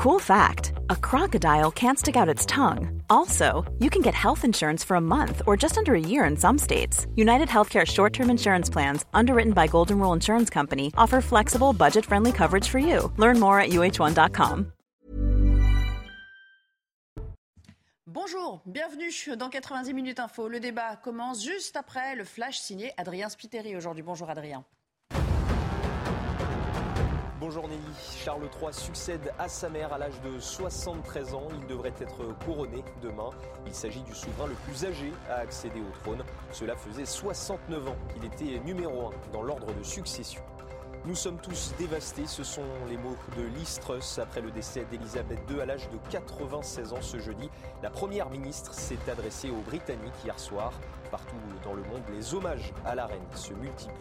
Cool fact a crocodile can't stick out its tongue. Also, you can get health insurance for a month or just under a year in some states. United Healthcare short term insurance plans, underwritten by Golden Rule Insurance Company, offer flexible, budget friendly coverage for you. Learn more at uh1.com. Bonjour, bienvenue dans 90 Minutes Info. Le débat commence juste après le flash signé Adrien Spiteri aujourd'hui. Bonjour Adrien. Bonjour Nelly. Charles III succède à sa mère à l'âge de 73 ans. Il devrait être couronné demain. Il s'agit du souverain le plus âgé à accéder au trône. Cela faisait 69 ans qu'il était numéro 1 dans l'ordre de succession. Nous sommes tous dévastés, ce sont les mots de Liz Truss après le décès d'Elisabeth II à l'âge de 96 ans ce jeudi. La première ministre s'est adressée aux Britanniques hier soir. Partout dans le monde, les hommages à la reine se multiplient.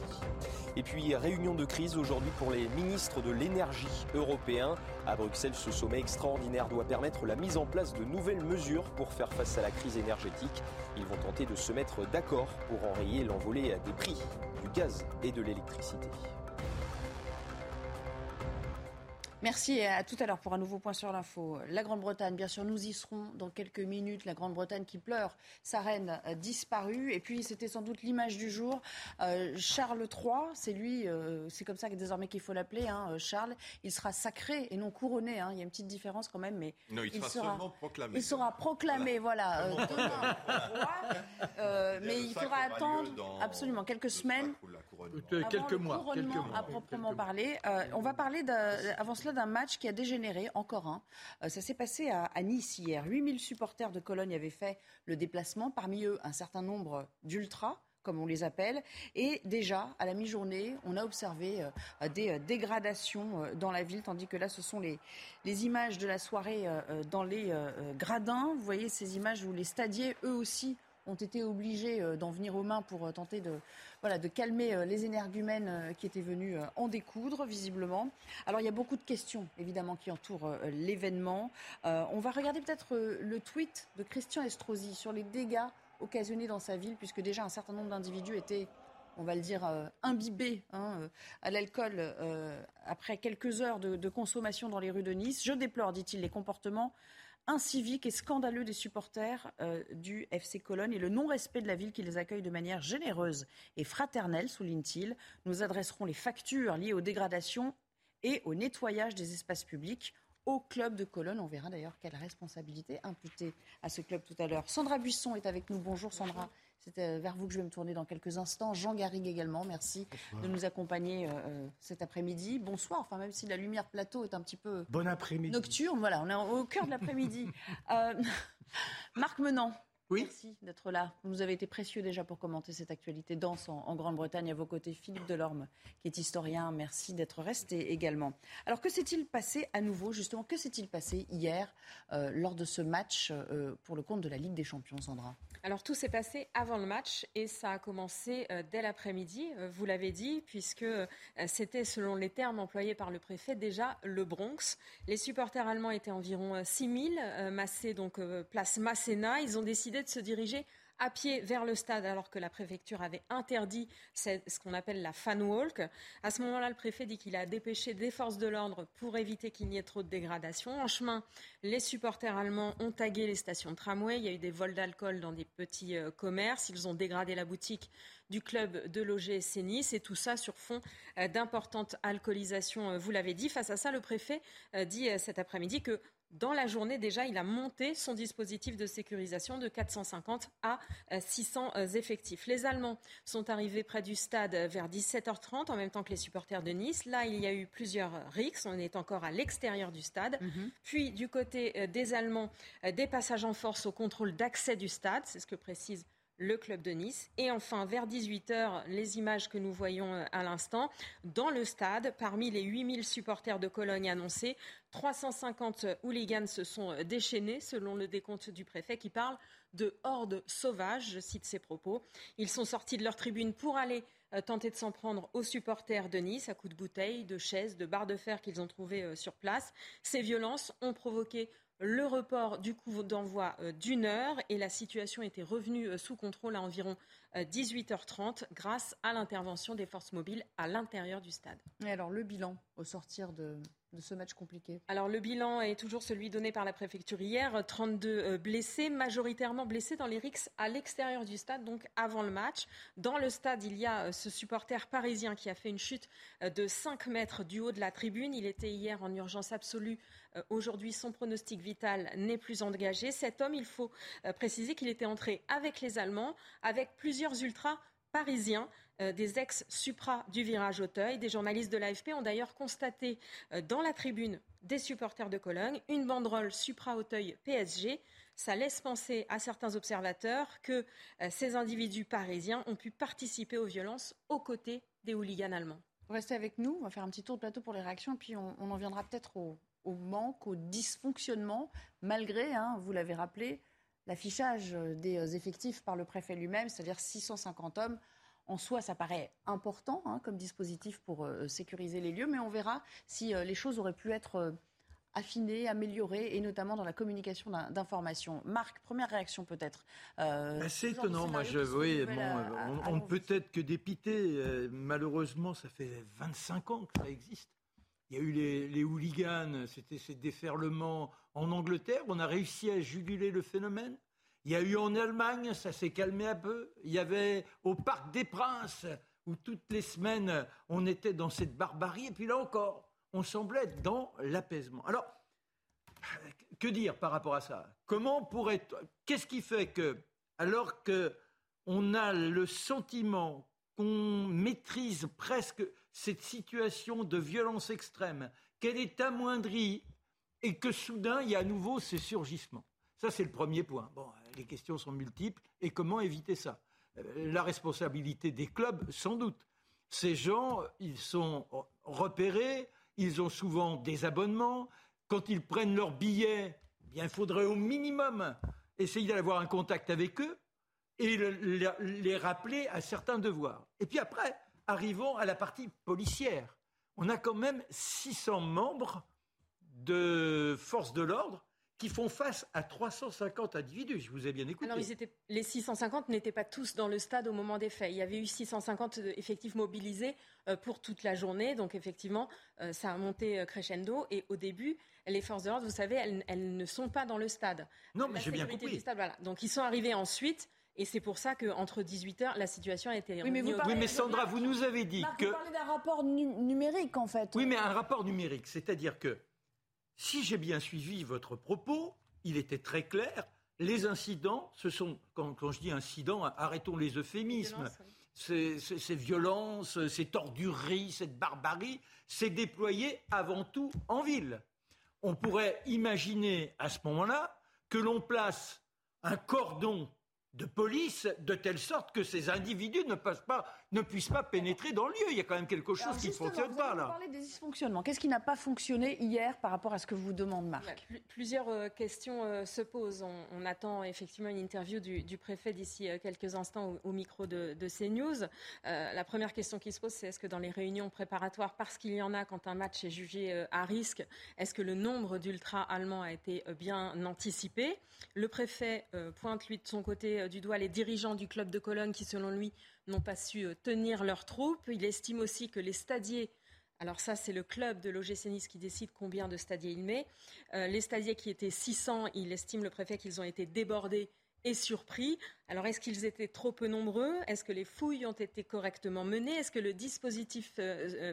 Et puis, réunion de crise aujourd'hui pour les ministres de l'énergie européens. À Bruxelles, ce sommet extraordinaire doit permettre la mise en place de nouvelles mesures pour faire face à la crise énergétique. Ils vont tenter de se mettre d'accord pour enrayer l'envolée des prix du gaz et de l'électricité. Merci et à tout à l'heure pour un nouveau point sur l'info. La Grande-Bretagne, bien sûr, nous y serons dans quelques minutes. La Grande-Bretagne qui pleure sa reine disparue. Et puis, c'était sans doute l'image du jour. Euh, Charles III, c'est lui, euh, c'est comme ça que désormais qu'il faut l'appeler, hein, Charles. Il sera sacré et non couronné. Hein. Il y a une petite différence quand même, mais non, il, sera, proclamé. Il sera proclamé, voilà, euh, demain roi. mais il faudra attendre absolument quelques semaines. Quelques mois, quelques mois. À proprement parler. on va parler avant cela d'un match qui a dégénéré, encore un. Euh, ça s'est passé à, Nice hier. 8000 supporters de Cologne avaient fait le déplacement, parmi eux un certain nombre d'ultras comme on les appelle. Et déjà, à la mi-journée, on a observé euh, des euh, dégradations dans la ville, tandis que là, ce sont les, les images de la soirée dans les gradins. Vous voyez ces images où les stadiers, eux aussi, ont été obligés d'en venir aux mains pour tenter de, voilà, de calmer euh, les énergumènes euh, qui étaient venus euh, en découdre, visiblement. Alors, il y a beaucoup de questions, évidemment, qui entourent l'événement. on va regarder peut-être le tweet de Christian Estrosi sur les dégâts occasionnés dans sa ville, puisque déjà un certain nombre d'individus étaient on va le dire, imbibés hein, à l'alcool après quelques heures de, de, consommation dans les rues de Nice. Je déplore, dit-il, les comportements incivique et scandaleux des supporters euh, du FC Cologne et le non-respect de la ville qui les accueille de manière généreuse et fraternelle, souligne-t-il. Nous adresserons les factures liées aux dégradations et au nettoyage des espaces publics au club de Cologne. On verra d'ailleurs quelle responsabilité imputée à ce club tout à l'heure. Sandra Buisson est avec nous. Bonjour Sandra. C'est euh, vers vous que je vais me tourner dans quelques instants. Jean Garrigue également, merci de nous accompagner euh, euh, cet après-midi. Bonsoir, enfin même si la lumière plateau est un petit peu bon après-midi. nocturne, voilà, on est au cœur de l'après-midi. Marc Menant, oui. Merci d'être là. Vous avez été précieux déjà pour commenter cette actualité dense en, Grande-Bretagne. À vos côtés, Philippe Delorme, qui est historien. Merci d'être resté également. Alors, que s'est-il passé à nouveau, justement? Que s'est-il passé hier lors de ce match pour le compte de la Ligue des Champions, Sandra? Alors tout s'est passé avant le match et ça a commencé euh, dès l'après-midi, euh, vous l'avez dit, puisque euh, c'était, selon les termes employés par le préfet, déjà le Bronx. Les supporters allemands étaient environ 6000, massés donc place Masséna. Ils ont décidé de se diriger à pied vers le stade alors que la préfecture avait interdit ce qu'on appelle la fan walk. À ce moment-là, le préfet dit qu'il a dépêché des forces de l'ordre pour éviter qu'il n'y ait trop de dégradation. En chemin, les supporters allemands ont tagué les stations de tramway. Il y a eu des vols d'alcool dans des petits euh, commerces. Ils ont dégradé la boutique du club de l'OGC Nice et tout ça sur fond euh, d'importante alcoolisation, euh, vous l'avez dit. Face à ça, le préfet dit cet après-midi que dans la journée, déjà, il a monté son dispositif de sécurisation de 450 à 600 euh, effectifs. Les Allemands sont arrivés près du stade vers 17h30, en même temps que les supporters de Nice. Là, il y a eu plusieurs rixes. On est encore à l'extérieur du stade. Mhm. Puis, du côté euh, des Allemands, euh, des passages en force au contrôle d'accès du stade. C'est ce que précise le club de Nice. Et enfin, vers 18h, les images que nous voyons euh, à l'instant, dans le stade, parmi les 8000 supporters de Cologne annoncés, 350 hooligans se sont euh, déchaînés, selon le décompte du préfet, qui parle de hordes sauvages, je cite ses propos. Ils sont sortis de leur tribune pour aller euh, tenter de s'en prendre aux supporters de Nice à coups de bouteilles, de chaises, de barres de fer qu'ils ont trouvées sur place. Ces violences ont provoqué le report du coup d'envoi euh, d'une heure et la situation était revenue euh, sous contrôle à environ 18h30 euh, grâce à l'intervention des forces mobiles à l'intérieur du stade. Et alors le bilan au sortir de, de ce match compliqué? Alors le bilan est toujours celui donné par la préfecture hier, 32 euh, blessés, majoritairement blessés dans les rixes à l'extérieur du stade, donc avant le match. Dans le stade, il y a euh, ce supporter parisien qui a fait une chute de 5 mètres du haut de la tribune. Il était hier en urgence absolue. Aujourd'hui, son pronostic vital n'est plus engagé. Cet homme, il faut préciser qu'il était entré avec les Allemands, avec plusieurs ultras parisiens. Euh, des ex-supra du virage Auteuil. Des journalistes de l'AFP ont d'ailleurs constaté euh, dans la tribune des supporters de Cologne une banderole supra Auteuil PSG. Ça laisse penser à certains observateurs que euh, ces individus parisiens ont pu participer aux violences aux côtés des hooligans allemands. Restez avec nous, on va faire un petit tour de plateau pour les réactions, puis on, en viendra peut-être au, manque, au dysfonctionnement, malgré, hein, vous l'avez rappelé, l'affichage des effectifs par le préfet lui-même, c'est-à-dire 650 hommes en soi, ça paraît important hein, comme dispositif pour euh, sécuriser les lieux, mais on verra si euh, les choses auraient pu être euh, affinées, améliorées, et notamment dans la communication d'informations. Marc, première réaction peut-être. Bah, c'est étonnant, moi je, oui, on, ne peut être que dépité. malheureusement, ça fait 25 ans que ça existe. Il y a eu les, les hooligans, c'était ces déferlements en Angleterre. On a réussi à juguler le phénomène. Il y a eu en Allemagne, ça s'est calmé un peu. Il y avait au Parc des Princes, où toutes les semaines, on était dans cette barbarie. Et puis là encore, on semblait être dans l'apaisement. Alors, que dire par rapport à ça? Comment pourrait Qu'est-ce qui fait que, alors que on a le sentiment qu'on maîtrise presque cette situation de violence extrême, qu'elle est amoindrie et que soudain il y a à nouveau ces surgissements. Ça, c'est le premier point. Bon, les questions sont multiples. Et comment éviter ça? Euh, La responsabilité des clubs, sans doute. Ces gens, ils sont repérés, ils ont souvent des abonnements. Quand ils prennent leur billet, eh bien, il faudrait au minimum essayer d'avoir un contact avec eux et les rappeler à certains devoirs. Et puis après, arrivons à la partie policière. On a quand même 600 membres de forces de l'ordre qui font face à 350 individus. Je vous ai bien écouté. Alors, les 650 n'étaient pas tous dans le stade au moment des faits. Il y avait eu 650 euh, effectifs mobilisés euh, pour toute la journée. Donc, effectivement, euh, ça a monté crescendo. Et au début, les forces de l'ordre, vous savez, elles, ne sont pas dans le stade. Non, mais j'ai bien compris. Donc, ils sont arrivés ensuite. Et c'est pour ça qu'entre 18h, la situation a été oui, mais, vous oui, mais Sandra, vous nous avez dit que... Vous parlez d'un rapport numérique, en fait. Oui, mais un rapport numérique. C'est-à-dire que si j'ai bien suivi votre propos, il était très clair. Les incidents, ce sont, quand, je dis incidents, arrêtons les euphémismes. Ces, ces, violences, ces tordureries, cette barbarie, c'est déployé avant tout en ville. On pourrait imaginer à ce moment-là que l'on place un cordon de police de telle sorte que ces individus ne, pas, ne puissent pas pénétrer dans le lieu. Il y a quand même quelque chose qui ne fonctionne pas là. Vous parlez des dysfonctionnements. Qu'est-ce qui n'a pas fonctionné hier par rapport à ce que vous demande Marc Plusieurs euh, questions euh, se posent. On, attend effectivement une interview du, préfet d'ici euh, quelques instants au, micro de, CNews. la première question qui se pose, c'est est-ce que dans les réunions préparatoires, parce qu'il y en a quand un match est jugé à risque, est-ce que le nombre d'ultra allemands a été bien anticipé? Le préfet pointe lui de son côté euh, du doigt les dirigeants du club de Cologne qui, selon lui, n'ont pas su euh, tenir leurs troupes. Il estime aussi que les stadiers alors ça, c'est le club de l'OGC qui décide combien de stadiers il met. Euh, les stadiers qui étaient 600, il estime le préfet qu'ils ont été débordés et surpris. Alors est-ce qu'ils étaient trop peu nombreux? Est-ce que les fouilles ont été correctement menées? Est-ce que le dispositif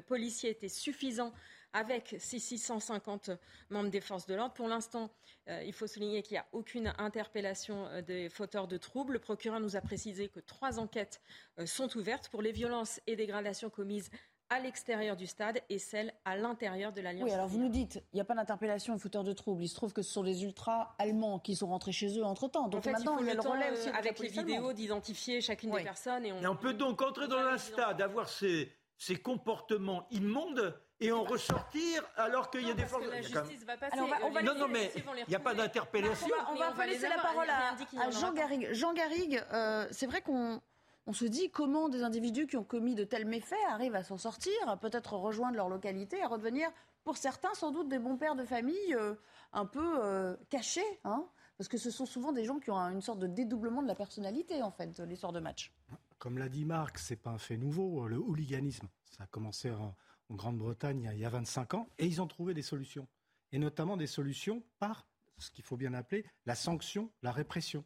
policier était suffisant avec ces 650 membres des forces de l'ordre. Pour l'instant, euh, il faut souligner qu'il n'y a aucune interpellation euh, des fauteurs de troubles. Le procureur nous a précisé que trois enquêtes euh, sont ouvertes pour les violences et dégradations commises à l'extérieur du stade et celles à l'intérieur de l'Alliance. Oui, alors vous nous dites, il n'y a pas d'interpellation de fauteurs de troubles. Il se trouve que ce sont les ultras allemands qui sont rentrés chez eux entre-temps. Donc maintenant, il, y a le, relais aussi avec les vidéos d'identifier chacune des personnes. Et on... peut donc entrer dans un stade, avoir ces, ces comportements immondes et en ressortir alors qu'il y a des forces. La justice va passer. non, non, mais il n'y a pas d'interpellation. On va, on laisser la parole à, Jean Garrigue. Jean Garrigue, euh, c'est vrai qu'on on se dit comment des individus qui ont commis de tels méfaits arrivent à s'en sortir, à peut-être rejoindre leur localité, à redevenir, pour certains, sans doute des bons pères de famille euh, un peu euh, cachés. Hein parce que ce sont souvent des gens qui ont une sorte de dédoublement de la personnalité, en fait, les soirs de match. Comme l'a dit Marc, c'est pas un fait nouveau. Le hooliganisme, ça a commencé en, en Grande-Bretagne il y a 25 ans, et ils ont trouvé des solutions. Et notamment des solutions par ce qu'il faut bien appeler la sanction, la répression.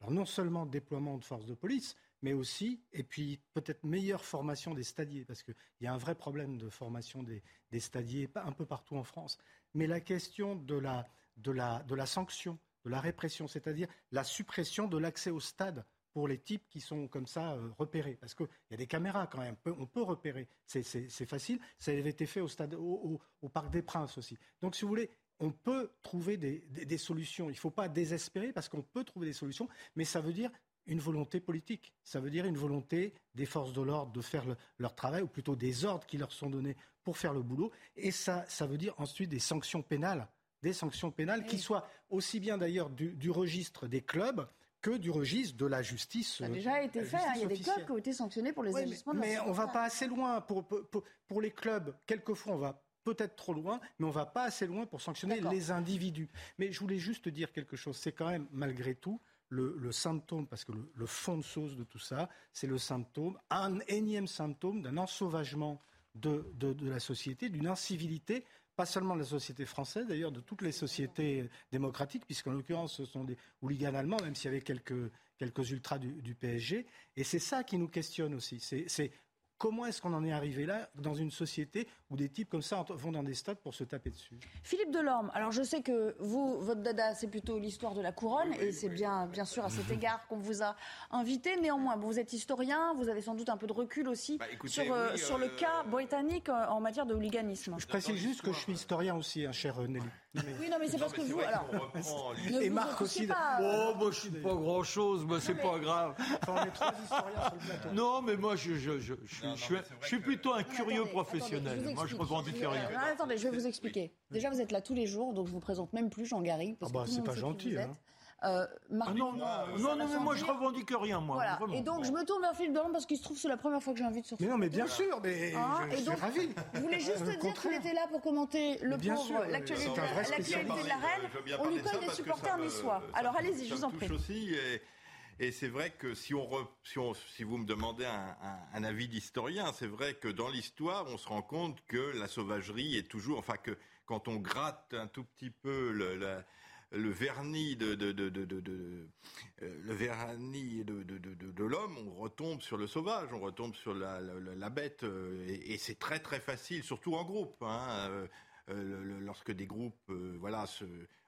Alors non seulement déploiement de forces de police, mais aussi, et puis peut-être meilleure formation des stadiers, parce qu'il y a un vrai problème de formation des, stadiers un peu partout en France. Mais la question de la, de la, de la sanction, de la répression, c'est-à-dire la suppression de l'accès au stade pour les types qui sont comme ça euh, repérés. Parce qu'il y a des caméras quand même, on peut repérer, c'est facile. Ça avait été fait au, stade, au, au, Parc des Princes aussi. Donc si vous voulez, on peut trouver des, des, solutions. Il ne faut pas désespérer parce qu'on peut trouver des solutions, mais ça veut dire une volonté politique. Ça veut dire une volonté des forces de l'ordre de faire leur travail, ou plutôt des ordres qui leur sont donnés pour faire le boulot. Et ça, ça veut dire ensuite des sanctions pénales, des sanctions pénales qui soient aussi bien d'ailleurs du, registre des clubs que du registre de la justice. Ça a déjà été fait. Hein. Il y a des clubs qui ont été sanctionnés pour les oui, agissements mais, de Mais on ne va pas assez loin. Pour, pour, pour les clubs, quelquefois, on va peut-être trop loin, mais on ne va pas assez loin pour sanctionner les individus. Mais je voulais juste dire quelque chose. C'est quand même, malgré tout, le, symptôme, parce que le, fond de sauce de tout ça, c'est le symptôme, un énième symptôme d'un ensauvagement de, la société, d'une incivilité, pas seulement de la société française, d'ailleurs de toutes les sociétés démocratiques, puisqu'en l'occurrence ce sont des hooligans allemands, même s'il y avait quelques, quelques ultras du, PSG. Et c'est ça qui nous questionne aussi. C'est Comment est-ce qu'on en est arrivé là, dans une société où des types comme ça vont dans des stades pour se taper dessus? Philippe Delorme, alors je sais que vous, votre dada, c'est plutôt l'histoire de la couronne, et c'est bien, bien sûr à cet égard qu'on vous a invité. Néanmoins, vous êtes historien, vous avez sans doute un peu de recul aussi bah, sur, euh, sur le euh, cas britannique euh, en matière de hooliganisme. Je précise juste que je suis historien aussi, hein, cher Nelly. Oui, non, mais c'est parce que vous. Alors, et Marc aussi. Oh, moi, je suis pas grand-chose, mais c'est pas grave. on est trois historiens sur le plateau. Non, mais moi, je, je, je, je suis, plutôt un curieux professionnel. moi, je revendique rien. attendez, je vais vous expliquer. Déjà, vous êtes là tous les jours, donc je vous présente même plus Jean-Garry. Ah bah, c'est pas gentil. Hein. Euh, ah non, non, non, mais moi je revendique rien, moi. Voilà. Et donc je me tourne vers Philippe Delorme parce qu'il se trouve que c'est la première fois que j'invite sur Mais non, mais bien sûr, mais hein, je, suis ravi. Je voulais juste dire qu'il était là pour commenter le pauvre, l'actualité de la reine. On lui colle des supporters niçois. Alors allez-y, je vous en prie. aussi. Et c'est vrai que si, on, si, on, si, vous me demandez un, un, un avis d'historien, c'est vrai que dans l'histoire, on se rend compte que la sauvagerie est toujours, enfin que quand on gratte un tout petit peu le, la, le vernis de, de, de, de euh, l'homme, on retombe sur le sauvage, on retombe sur la, la, bête, euh, et, c'est très très facile, surtout en groupe. Hein, euh, lorsque des groupes, voilà, se,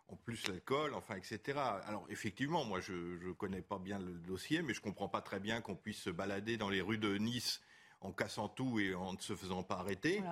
en plus l'alcool, enfin, etc. Alors effectivement, moi je ne connais pas bien le dossier, mais je comprends pas très bien qu'on puisse se balader dans les rues de Nice en cassant tout et en ne se faisant pas arrêter.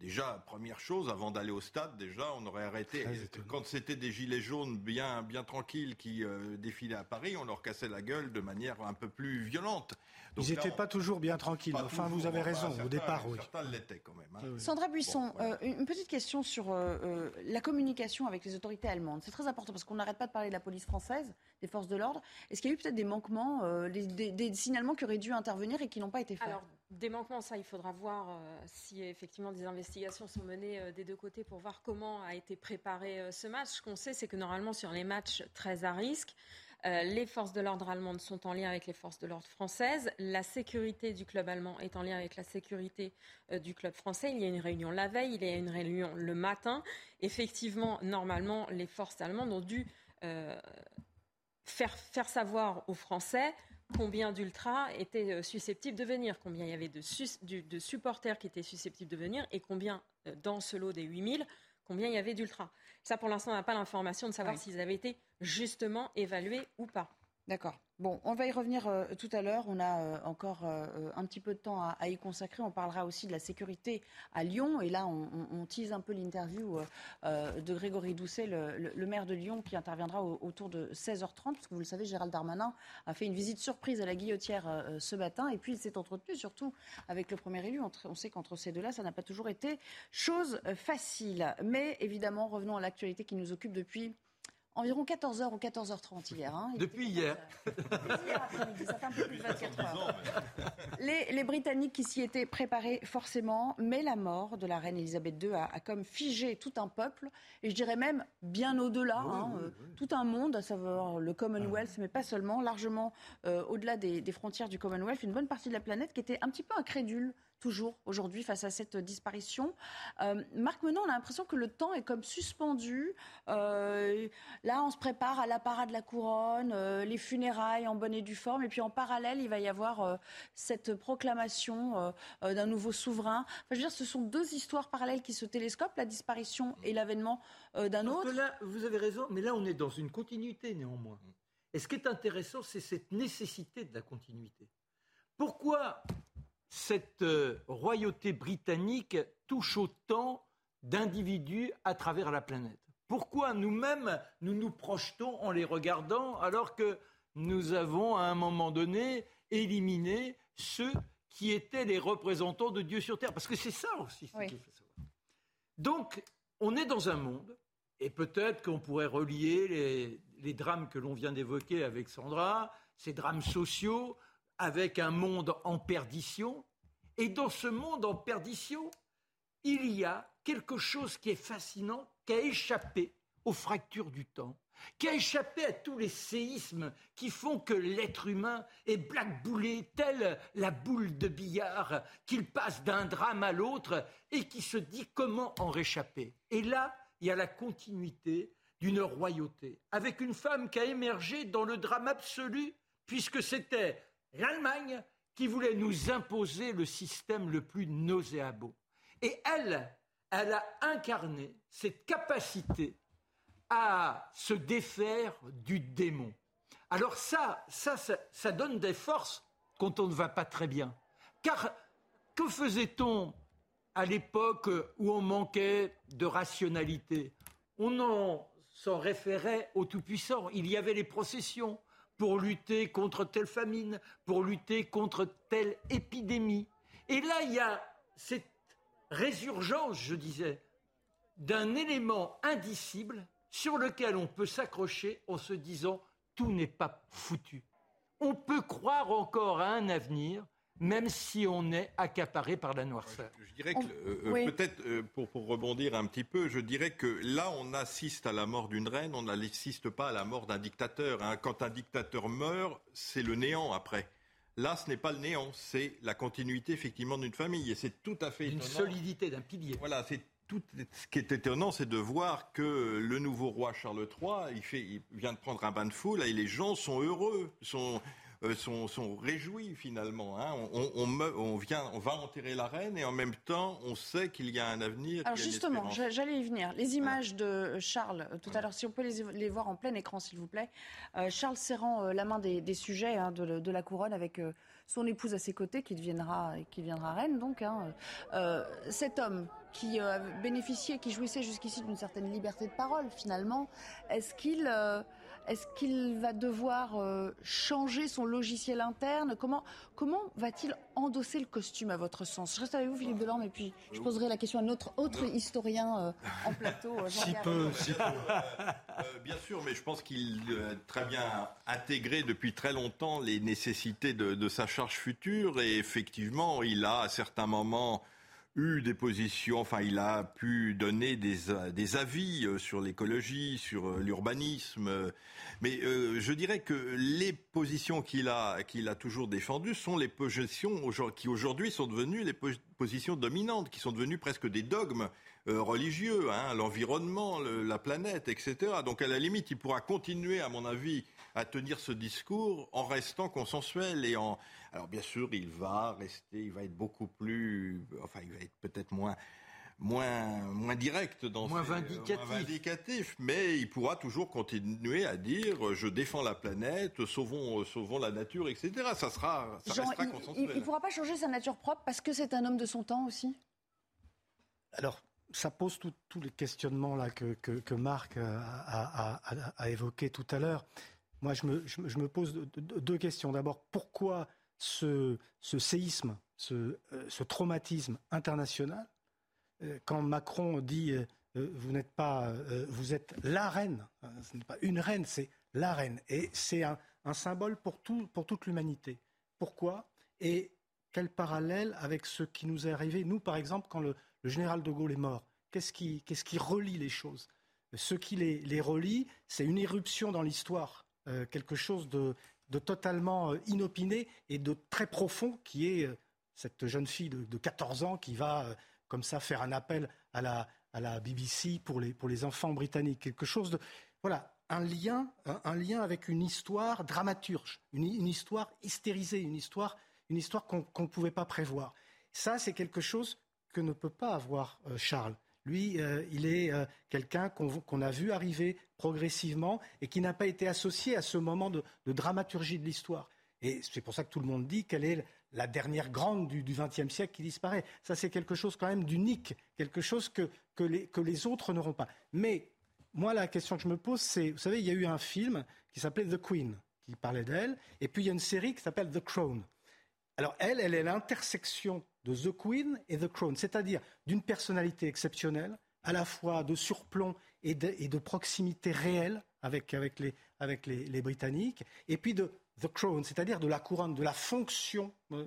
Déjà, première chose, avant d'aller au stade, déjà, on aurait arrêté. Quand c'était des gilets jaunes bien, bien tranquilles qui euh, défilaient à Paris, on leur cassait la gueule de manière un peu plus violente. Ils n'étaient pas toujours bien tranquilles. Enfin, vous avez raison, au départ, oui. Certains l'étaient quand même. Hein. Sandra Buisson, euh, une petite question sur euh, la communication avec les autorités allemandes. C'est très important parce qu'on n'arrête pas de parler de la police française, des forces de l'ordre. Est-ce qu'il y a eu peut-être des manquements, des, signalements qui auraient dû intervenir et qui n'ont pas été faits? Des manquements, ça, il faudra voir euh, si effectivement des investigations sont menées euh, des deux côtés pour voir comment a été préparé euh, ce match. Ce qu'on sait, c'est que normalement, sur les matchs très à risque, les forces de l'ordre allemandes sont en lien avec les forces de l'ordre françaises. La sécurité du club allemand est en lien avec la sécurité du club français. Il y a une réunion la veille, il y a une réunion le matin. Effectivement, normalement, les forces allemandes ont dû faire, faire savoir aux Français combien d'ultras étaient euh, susceptibles de venir, combien il y avait de, supporters qui étaient susceptibles de venir et combien, euh, dans ce lot des 8000, combien il y avait d'ultras. Ça, pour l'instant, on n'a pas l'information de savoir s'ils avaient été justement évalués ou pas. D'accord. Bon, on va y revenir euh, tout à l'heure. On a euh, encore euh, un petit peu de temps à, y consacrer. On parlera aussi de la sécurité à Lyon. Et là, on, on, tease un peu l'interview de Grégory Doucet, le, maire de Lyon, qui interviendra autour de 16h30. Parce que vous le savez, Gérald Darmanin a fait une visite surprise à la Guillotière ce matin. Et puis, il s'est entretenu surtout avec le premier élu. On sait qu'entre ces deux-là, ça n'a pas toujours été chose facile. Mais évidemment, revenons à l'actualité qui nous occupe depuis environ 14h ou 14h30 hier. Hein. Depuis hier. hier après-midi, ça fait un peu plus de 24 heures. Les, les Britanniques qui s'y étaient préparés forcément, mais la mort de la reine Elisabeth II a, comme figé tout un peuple, et je dirais même bien au-delà, hein, euh, tout un monde, à savoir le Commonwealth, ah mais pas seulement, largement euh, au-delà des, des, frontières du Commonwealth, une bonne partie de la planète qui était un petit peu incrédule toujours aujourd'hui face à cette disparition. Euh, Marc Menon, on a l'impression que le temps est comme suspendu. Euh, là, on se prépare à la parade de la couronne, euh, les funérailles en bonne et due forme, et puis en parallèle, il va y avoir cette proclamation d'un nouveau souverain. je veux dire, ce sont deux histoires parallèles qui se télescopent, la disparition et l'avènement d'un autre. Là, vous avez raison, mais là, on est dans une continuité néanmoins. Et ce qui est intéressant, c'est cette nécessité de la continuité. Pourquoi cette euh, royauté britannique touche autant d'individus à travers la planète. Pourquoi nous-mêmes, nous nous projetons en les regardant alors que nous avons à un moment donné éliminé ceux qui étaient les représentants de Dieu sur Terre? Parce que c'est ça aussi. Donc, on est dans un monde, et peut-être qu'on pourrait relier les, les drames que l'on vient d'évoquer avec Sandra, ces drames sociaux, avec un monde en perdition. Et dans ce monde en perdition, il y a quelque chose qui est fascinant, qui a échappé aux fractures du temps, qui a échappé à tous les séismes qui font que l'être humain est blackboulé, telle la boule de billard, qu'il passe d'un drame à l'autre et qui se dit comment en réchapper. Et là, il y a la continuité d'une royauté, avec une femme qui a émergé dans le drame absolu, puisque c'était l'Allemagne qui voulait nous imposer le système le plus nauséabond. Et elle, elle a incarné cette capacité à se défaire du démon. Alors ça, ça, ça, donne des forces quand on ne va pas très bien. Car que faisait-on à l'époque où on manquait de rationalité? On s'en référait au Tout-Puissant. Il y avait les processions, pour lutter contre telle famine, pour lutter contre telle épidémie. Et là, il y a cette résurgence, je disais, d'un élément indicible sur lequel on peut s'accrocher en se disant tout n'est pas foutu. On peut croire encore à un avenir, même si on est accaparé par la noirceur. Je dirais que, euh, euh, peut-être, euh, pour, pour, rebondir un petit peu, je dirais que là, on assiste à la mort d'une reine, on n'assiste pas à la mort d'un dictateur. Hein. Quand un dictateur meurt, c'est le néant après. Là, ce n'est pas le néant, c'est la continuité effectivement d'une famille. Et c'est tout à fait Une solidité d'un pilier. Voilà, c'est tout. Ce qui est étonnant, c'est de voir que le nouveau roi Charles III, il, fait, il vient de prendre un bain de foule et les gens sont heureux, sont euh, sont, réjouis finalement. Hein. On, vient, on va enterrer la reine et en même temps, on sait qu'il y a un avenir. Alors justement, j'allais y venir. Les images de Charles, euh, tout à l'heure, si on peut les, voir en plein écran, s'il vous plaît. Euh, Charles serrant la main des, sujets hein, de, la couronne avec son épouse à ses côtés, qui deviendra, qui deviendra reine. Donc, hein. cet homme qui bénéficiait, qui jouissait jusqu'ici d'une certaine liberté de parole, finalement, est-ce qu'il est-ce qu'il va devoir euh, changer son logiciel interne? Comment, comment va-t-il endosser le costume à votre sens? Je reste avec vous, Philippe Delorme, et puis je poserai la question à notre autre historien euh, en plateau. Euh, si peu, si peu. bien sûr, mais je pense qu'il a très bien intégré depuis très longtemps les nécessités de, de sa charge future, et effectivement, il a à certains moments eu des positions, enfin il a pu donner des, des avis euh, sur l'écologie, sur euh, l'urbanisme, mais euh, je dirais que les positions qu'il a, a toujours défendues sont les positions qui aujourd'hui sont devenues les positions dominantes, qui sont devenues presque des dogmes religieux, hein, l'environnement, la planète, etc. Donc à la limite, il pourra continuer, à mon avis, à tenir ce discours en restant consensuel et en. Alors bien sûr, il va rester, il va être beaucoup plus, enfin, il va être peut-être moins moins, moins direct dans moins, vindicatif. moins vindicatif, mais il pourra toujours continuer à dire je défends la planète, sauvons, sauvons la nature, etc. Ça sera, ça restera consensuel. Il ne pourra pas changer sa nature propre parce que c'est un homme de son temps aussi? Alors, ça pose tous les questionnements là que, que, que Marc a, a, a évoqués tout à l'heure. Moi, je me, pose deux questions. D'abord, pourquoi ce, séisme, euh, ce, traumatisme international euh, Quand Macron dit euh, vous n'êtes pas, vous êtes la reine, hein, ce n'est pas une reine, c'est la reine, et c'est un, symbole pour, tout, pour toute l'humanité. Pourquoi? Et quel parallèle avec ce qui nous est arrivé, nous par exemple, quand le, général de Gaulle est mort? Qu'est-ce qui, qui, relie les choses? Ce qui les, les relie, c'est une éruption dans l'histoire euh, quelque chose de, totalement euh, inopiné et de très profond qui est euh, cette jeune fille de, 14 ans qui va comme ça faire un appel à la, à la BBC pour les, pour les enfants britanniques. Quelque chose de... Voilà, un lien, un, lien avec une histoire dramaturge, une, histoire hystérisée, une histoire, une histoire qu'on ne pouvait pas prévoir. Ça, c'est quelque chose que ne peut pas avoir Charles. Lui, euh, il est quelqu'un qu'on a vu arriver progressivement et qui n'a pas été associé à ce moment de, dramaturgie de l'histoire. Et c'est pour ça que tout le monde dit qu'elle est la dernière grande du XXe siècle qui disparaît. Ça, c'est quelque chose quand même d'unique, quelque chose que, que, les, que les autres n'auront pas. Mais moi, la question que je me pose, c'est, vous savez, il y a eu un film qui s'appelait The Queen, qui parlait d'elle, et puis il y a une série qui s'appelle The Crown. Alors elle, elle est l'intersection de The Queen et The Crown, c'est-à-dire d'une personnalité exceptionnelle, à la fois de surplomb et de, et de proximité réelle avec, avec, les, avec les, les Britanniques, et puis de the crown, c'est-à-dire de la couronne, de la fonction euh,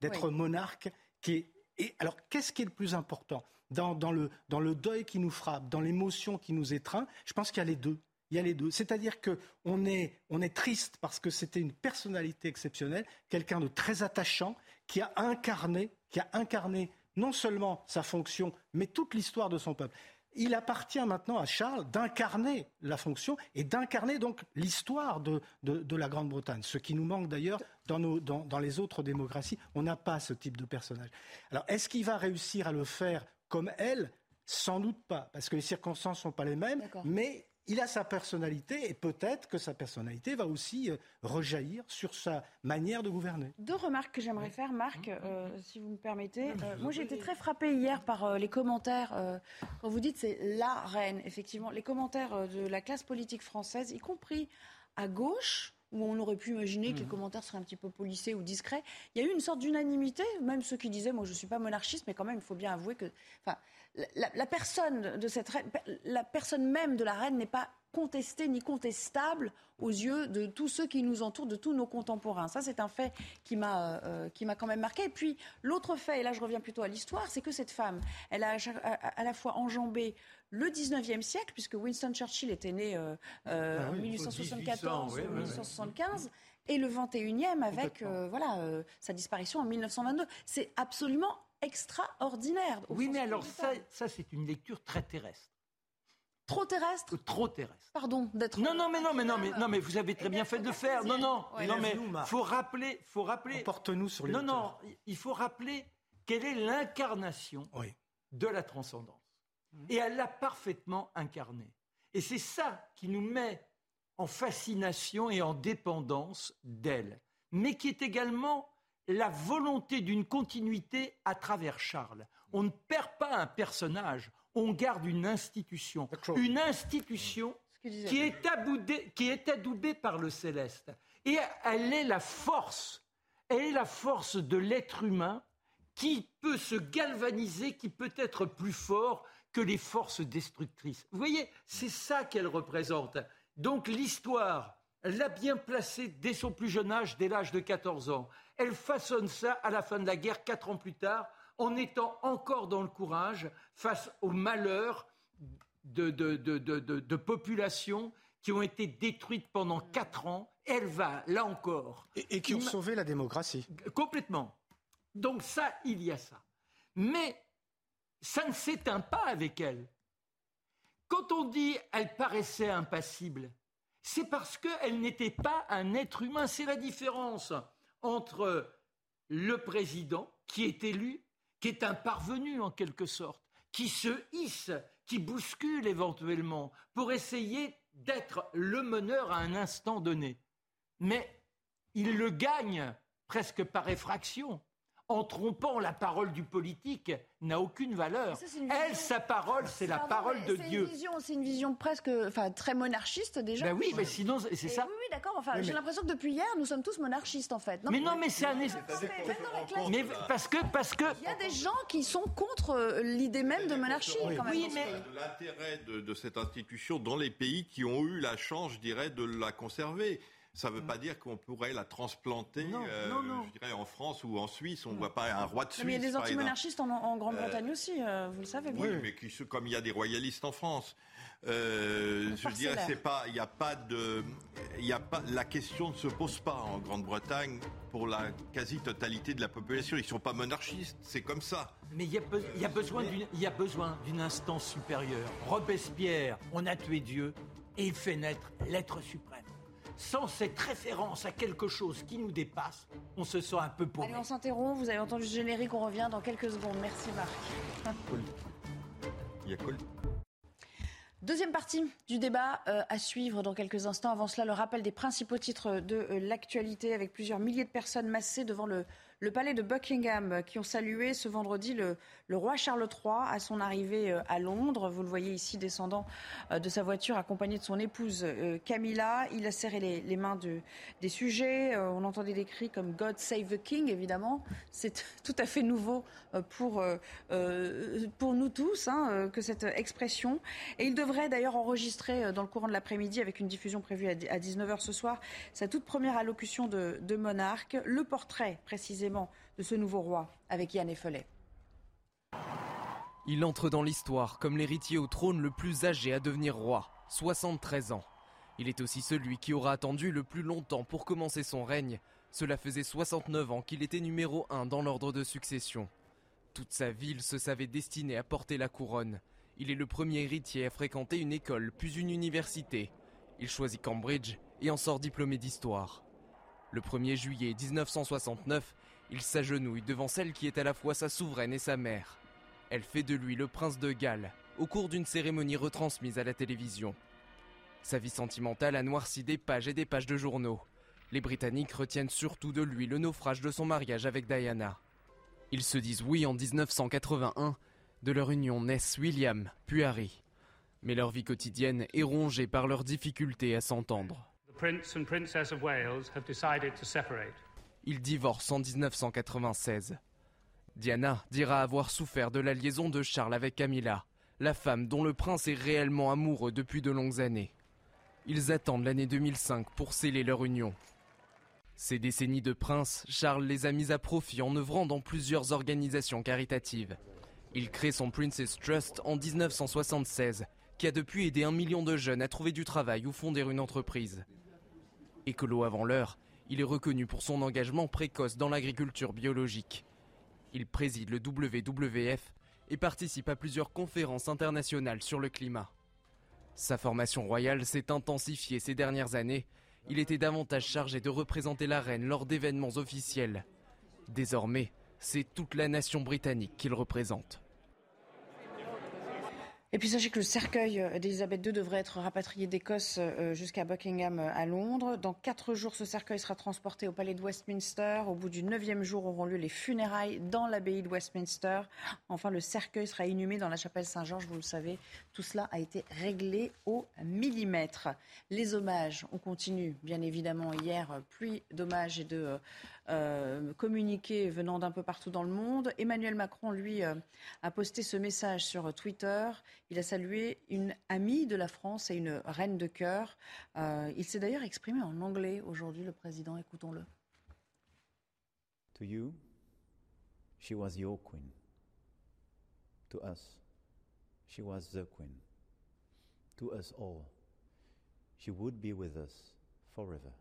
d'être monarque. Qui et alors, qu'est-ce qui est le plus important dans, le, dans le deuil qui nous frappe, dans l'émotion qui nous étreint? Je pense qu'il y a les deux. Il y a les deux. C'est-à-dire qu'on est, on est triste parce que c'était une personnalité exceptionnelle, quelqu'un de très attachant, qui a incarné, qui a incarné non seulement sa fonction, mais toute l'histoire de son peuple. Il appartient maintenant à Charles d'incarner la fonction et d'incarner donc l'histoire de, la Grande-Bretagne, ce qui nous manque d'ailleurs dans, dans, les autres démocraties. On n'a pas ce type de personnage. Alors, est-ce qu'il va réussir à le faire comme elle? Sans doute pas, parce que les circonstances ne sont pas les mêmes, mais il a sa personnalité et peut-être que sa personnalité va aussi euh, rejaillir sur sa manière de gouverner. Deux remarques que j'aimerais faire, Marc, euh, si vous me permettez. Euh, moi, j'ai été très frappée hier par les commentaires. quand vous dites c'est la reine, effectivement, les commentaires de la classe politique française, y compris à gauche, où on aurait pu imaginer que les mmh. commentaires seraient un petit peu polissés ou discrets. Il y a eu une sorte d'unanimité, même ceux qui disaient, moi je ne suis pas monarchiste, mais quand même, il faut bien avouer que enfin, la, personne de cette reine, la personne même de la reine n'est pas contestée ni contestable aux yeux de tous ceux qui nous entourent, de tous nos contemporains. Ça, c'est un fait qui m'a euh, qui m'a quand même marqué. Et puis l'autre fait, et là je reviens plutôt à l'histoire, c'est que cette femme, elle a à, la fois enjambé le 19e siècle, puisque Winston Churchill était né euh, euh, ah en 1874 ou 1875, et le 21e avec voilà sa disparition en 1922. C'est absolument extraordinaire. Oui, mais alors ça, ça c'est une lecture très terrestre. Trop terrestre euh, Trop terrestre. Pardon d'être. Non, non, mais non, mais non, mais non, mais vous avez très bien fait de le faire. Non, non, non, mais faut rappeler, faut rappeler. Porte-nous sur les. Non, non, il faut rappeler quelle est l'incarnation de la transcendance. Et elle l'a parfaitement incarnée. Et c'est ça qui nous met en fascination et en dépendance d'elle, mais qui est également la volonté d'une continuité à travers Charles. On ne perd pas un personnage, on garde une institution. Une institution qui est, aboudée, qui est adoubée par le céleste. Et elle est la force, elle est la force de l'être humain qui peut se galvaniser, qui peut être plus fort que les forces destructrices. Vous voyez, c'est ça qu'elle représente. Donc l'histoire, l'a bien placée dès son plus jeune âge, dès l'âge de 14 ans. Elle façonne ça à la fin de la guerre, quatre ans plus tard, en étant encore dans le courage face aux malheurs de, populations qui ont été détruites pendant quatre ans. Elle va, là encore. Et, qui ont sauvé la démocratie. Complètement. Donc ça, il y a ça. Mais ça ne s'éteint pas avec elle. Quand on dit elle paraissait impassible, c'est parce qu'elle n'était pas un être humain. C'est la différence entre le président qui est élu, qui est un parvenu en quelque sorte, qui se hisse, qui bouscule éventuellement pour essayer d'être le meneur à un instant donné. Mais il le gagne presque par effraction en trompant la parole du politique n'a aucune valeur. Elle, sa parole, c'est la parole de Dieu. C'est une vision presque, enfin, très monarchiste déjà. Ben oui, mais sinon, c'est ça. Oui, d'accord. Enfin, j'ai l'impression que depuis hier, nous sommes tous monarchistes en fait. mais non, mais c'est un. Mais parce que, parce que. Il y a des gens qui sont contre euh, l'idée même de monarchie. Quand même, oui, mais l'intérêt de, de cette institution dans les pays qui ont eu la chance, je dirais, de la conserver. Ça ne veut pas dire qu'on pourrait la transplanter, euh, je dirais, en France ou en Suisse. On ne voit pas un roi de Suisse. Mais il y a des antimonarchistes en, en Grande-Bretagne euh, aussi, euh, vous le savez bien. Oui, mais qui, comme il y a des royalistes en France. je dirais, c'est pas, il n'y a pas de, il a pas, la question ne se pose pas en Grande-Bretagne pour la quasi-totalité de la population. Ils ne sont pas monarchistes, c'est comme ça. Mais il y, y, a besoin d'une instance supérieure. Robespierre, on a tué Dieu et il fait naître l'être suprême. Sans cette référence à quelque chose qui nous dépasse, on se sent un peu paumé. Allez, on s'interrompt. Vous avez entendu ce générique, on revient dans quelques secondes. Merci Marc. Il y a Col. Deuxième partie du débat euh, à suivre dans quelques instants. Avant cela, le rappel des principaux titres de euh, l'actualité avec plusieurs milliers de personnes massées devant le, le palais de Buckingham qui ont salué ce vendredi le, roi Charles III à son arrivée euh, à Londres. Vous le voyez ici descendant euh, de sa voiture accompagné de son épouse euh, Camilla. Il a serré les, mains de, des sujets. On entendait des cris comme God Save the King, évidemment. C'est tout à fait nouveau pour, pour nous tous hein, que cette expression. Et il devrait d'ailleurs enregistrer dans le courant de l'après-midi, avec une diffusion prévue à 19h ce soir, sa toute première allocution de, de monarque. Le portrait précisément de ce nouveau roi avec Yann Effelet. Il entre dans l'histoire comme l'héritier au trône le plus âgé à devenir roi, 73 ans. Il est aussi celui qui aura attendu le plus longtemps pour commencer son règne. Cela faisait 69 ans qu'il était numéro 1 dans l'ordre de succession. Toute sa ville se savait destinée à porter la couronne. Il est le premier héritier à fréquenter une école, puis une université. Il choisit Cambridge et en sort diplômé d'histoire. Le 1er juillet 1969, il s'agenouille devant celle qui est à la fois sa souveraine et sa mère. Elle fait de lui le prince de Galles au cours d'une cérémonie retransmise à la télévision. Sa vie sentimentale a noirci des pages et des pages de journaux. Les Britanniques retiennent surtout de lui le naufrage de son mariage avec Diana. Ils se disent oui en 1981, de leur union naissent William, puis Harry. Mais leur vie quotidienne est rongée par leurs difficultés à s'entendre. Ils divorcent en 1996. Diana dira avoir souffert de la liaison de Charles avec Camilla, la femme dont le prince est réellement amoureux depuis de longues années. Ils attendent l'année 2005 pour sceller leur union. Ces décennies de prince, Charles les a mis à profit en œuvrant dans plusieurs organisations caritatives. Il crée son Princess Trust en 1976, qui a depuis aidé un million de jeunes à trouver du travail ou fonder une entreprise. Écolo avant l'heure, il est reconnu pour son engagement précoce dans l'agriculture biologique. Il préside le WWF et participe à plusieurs conférences internationales sur le climat. Sa formation royale s'est intensifiée ces dernières années. Il était davantage chargé de représenter la reine lors d'événements officiels. Désormais, c'est toute la nation britannique qu'il représente. Et puis sachez que le cercueil euh, d'Elisabeth II devrait être rapatrié d'Écosse euh, jusqu'à Buckingham euh, à Londres. Dans quatre jours, ce cercueil sera transporté au palais de Westminster. Au bout du neuvième jour auront lieu les funérailles dans l'abbaye de Westminster. Enfin, le cercueil sera inhumé dans la chapelle Saint-Georges. Vous le savez, tout cela a été réglé au millimètre. Les hommages, on continue, bien évidemment. Hier, pluie d'hommages et de euh, communiqués venant d'un peu partout dans le monde. Emmanuel Macron, lui, euh, a posté ce message sur Twitter. Il a salué une amie de la France et une reine de cœur. Euh, il s'est d'ailleurs exprimé en anglais aujourd'hui, le président. Écoutons-le. To you, she was your queen. To us, she was the queen. To us all, she would be with us forever.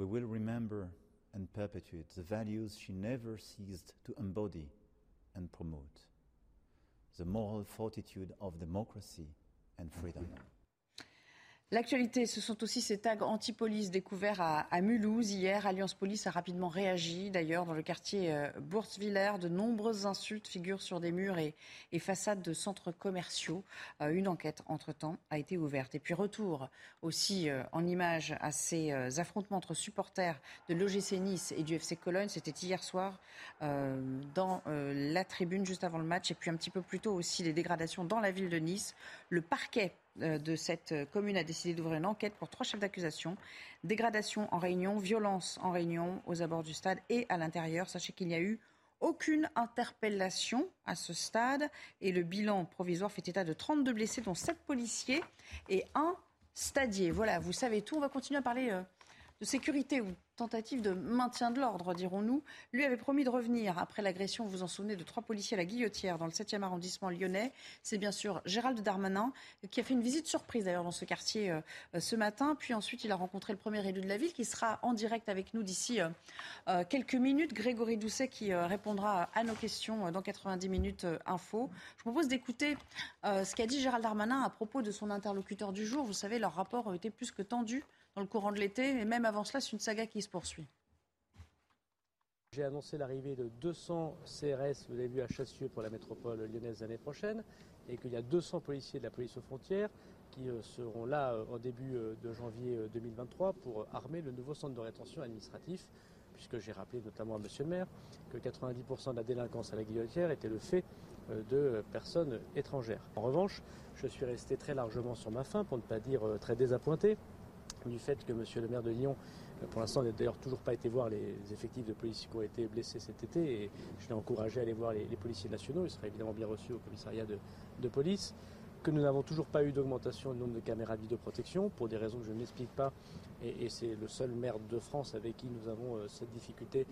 We will remember and perpetuate the values she never ceased to embody and promote the moral fortitude of democracy and freedom. L'actualité, ce sont aussi ces tags anti-police découverts à, Mulhouse hier. Alliance Police a rapidement réagi. D'ailleurs, dans le quartier euh, de nombreuses insultes figurent sur des murs et, façades de centres commerciaux. Euh, une enquête, entre-temps, a été ouverte. Et puis retour aussi euh, en image à ces affrontements entre supporters de l'OGC Nice et du FC Cologne. C'était hier soir dans la tribune juste avant le match. Et puis un petit peu plus tôt aussi des dégradations dans la ville de Nice. Le parquet euh, de cette commune a décidé d'ouvrir une enquête pour trois chefs d'accusation. Dégradation en réunion, violence en réunion aux abords du stade et à l'intérieur. Sachez qu'il n'y a eu aucune interpellation à ce stade et le bilan provisoire fait état de 32 blessés, dont 7 policiers et un stadier. Voilà, vous savez tout. On va continuer à parler euh, de sécurité tentative de maintien de l'ordre, dirons-nous. Lui avait promis de revenir après l'agression, vous en souvenez, de trois policiers à la Guillotière dans le 7e arrondissement lyonnais. C'est bien sûr Gérald Darmanin qui a fait une visite surprise d'ailleurs dans ce quartier euh, euh, ce matin. Puis ensuite, il a rencontré le premier élu de la ville qui sera en direct avec nous d'ici euh, quelques minutes. Grégory Doucet qui répondra à nos questions dans 90 minutes info. Je propose d'écouter ce qu'a dit Gérald Darmanin à propos de son interlocuteur du jour. Vous savez, leur rapport a été plus que tendu dans le courant de l'été. Et même avant cela, c'est une saga qui se poursuit. J'ai annoncé l'arrivée de 200 CRS, vous l'avez vu, à Chassieux pour la métropole lyonnaise l'année prochaine, et qu'il y a 200 policiers de la police aux frontières qui euh, seront là euh, au début euh, de janvier 2023 pour armer le nouveau centre de rétention administratif, puisque j'ai rappelé notamment à Monsieur le maire que 90% de la délinquance à la guillotière était le fait de personnes étrangères. En revanche, je suis resté très largement sur ma faim, pour ne pas dire très désappointé, du fait que Monsieur le maire de Lyon, euh, pour l'instant, n'a d'ailleurs toujours pas été voir les effectifs de policiers qui ont été blessés cet été, et je l'ai encouragé à aller voir les, policiers nationaux. Il sera évidemment bien reçu au commissariat de, police. Que nous n'avons toujours pas eu d'augmentation du nombre de caméras de vidéoprotection, pour des raisons que je n'explique pas, et, c'est le seul maire de France avec qui nous avons euh, cette difficulté.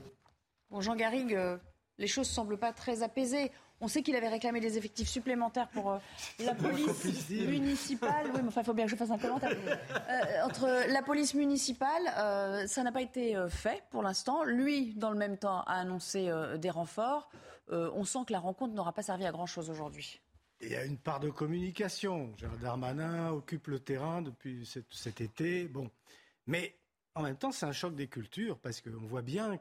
Bon, Jean Garrigue, euh, les choses ne semblent pas très apaisées. On sait qu'il avait réclamé des effectifs supplémentaires pour euh, la police municipale. Oui, mais enfin, il faut bien que je fasse un commentaire. Euh, entre la police municipale, euh, ça n'a pas été fait pour l'instant. Lui, dans le même temps, a annoncé des renforts. on sent que la rencontre n'aura pas servi à grand-chose aujourd'hui. Il y a une part de communication. Gérald Darmanin occupe le terrain depuis cet, été. Bon. Mais en même temps, c'est un choc des cultures parce qu'on voit bien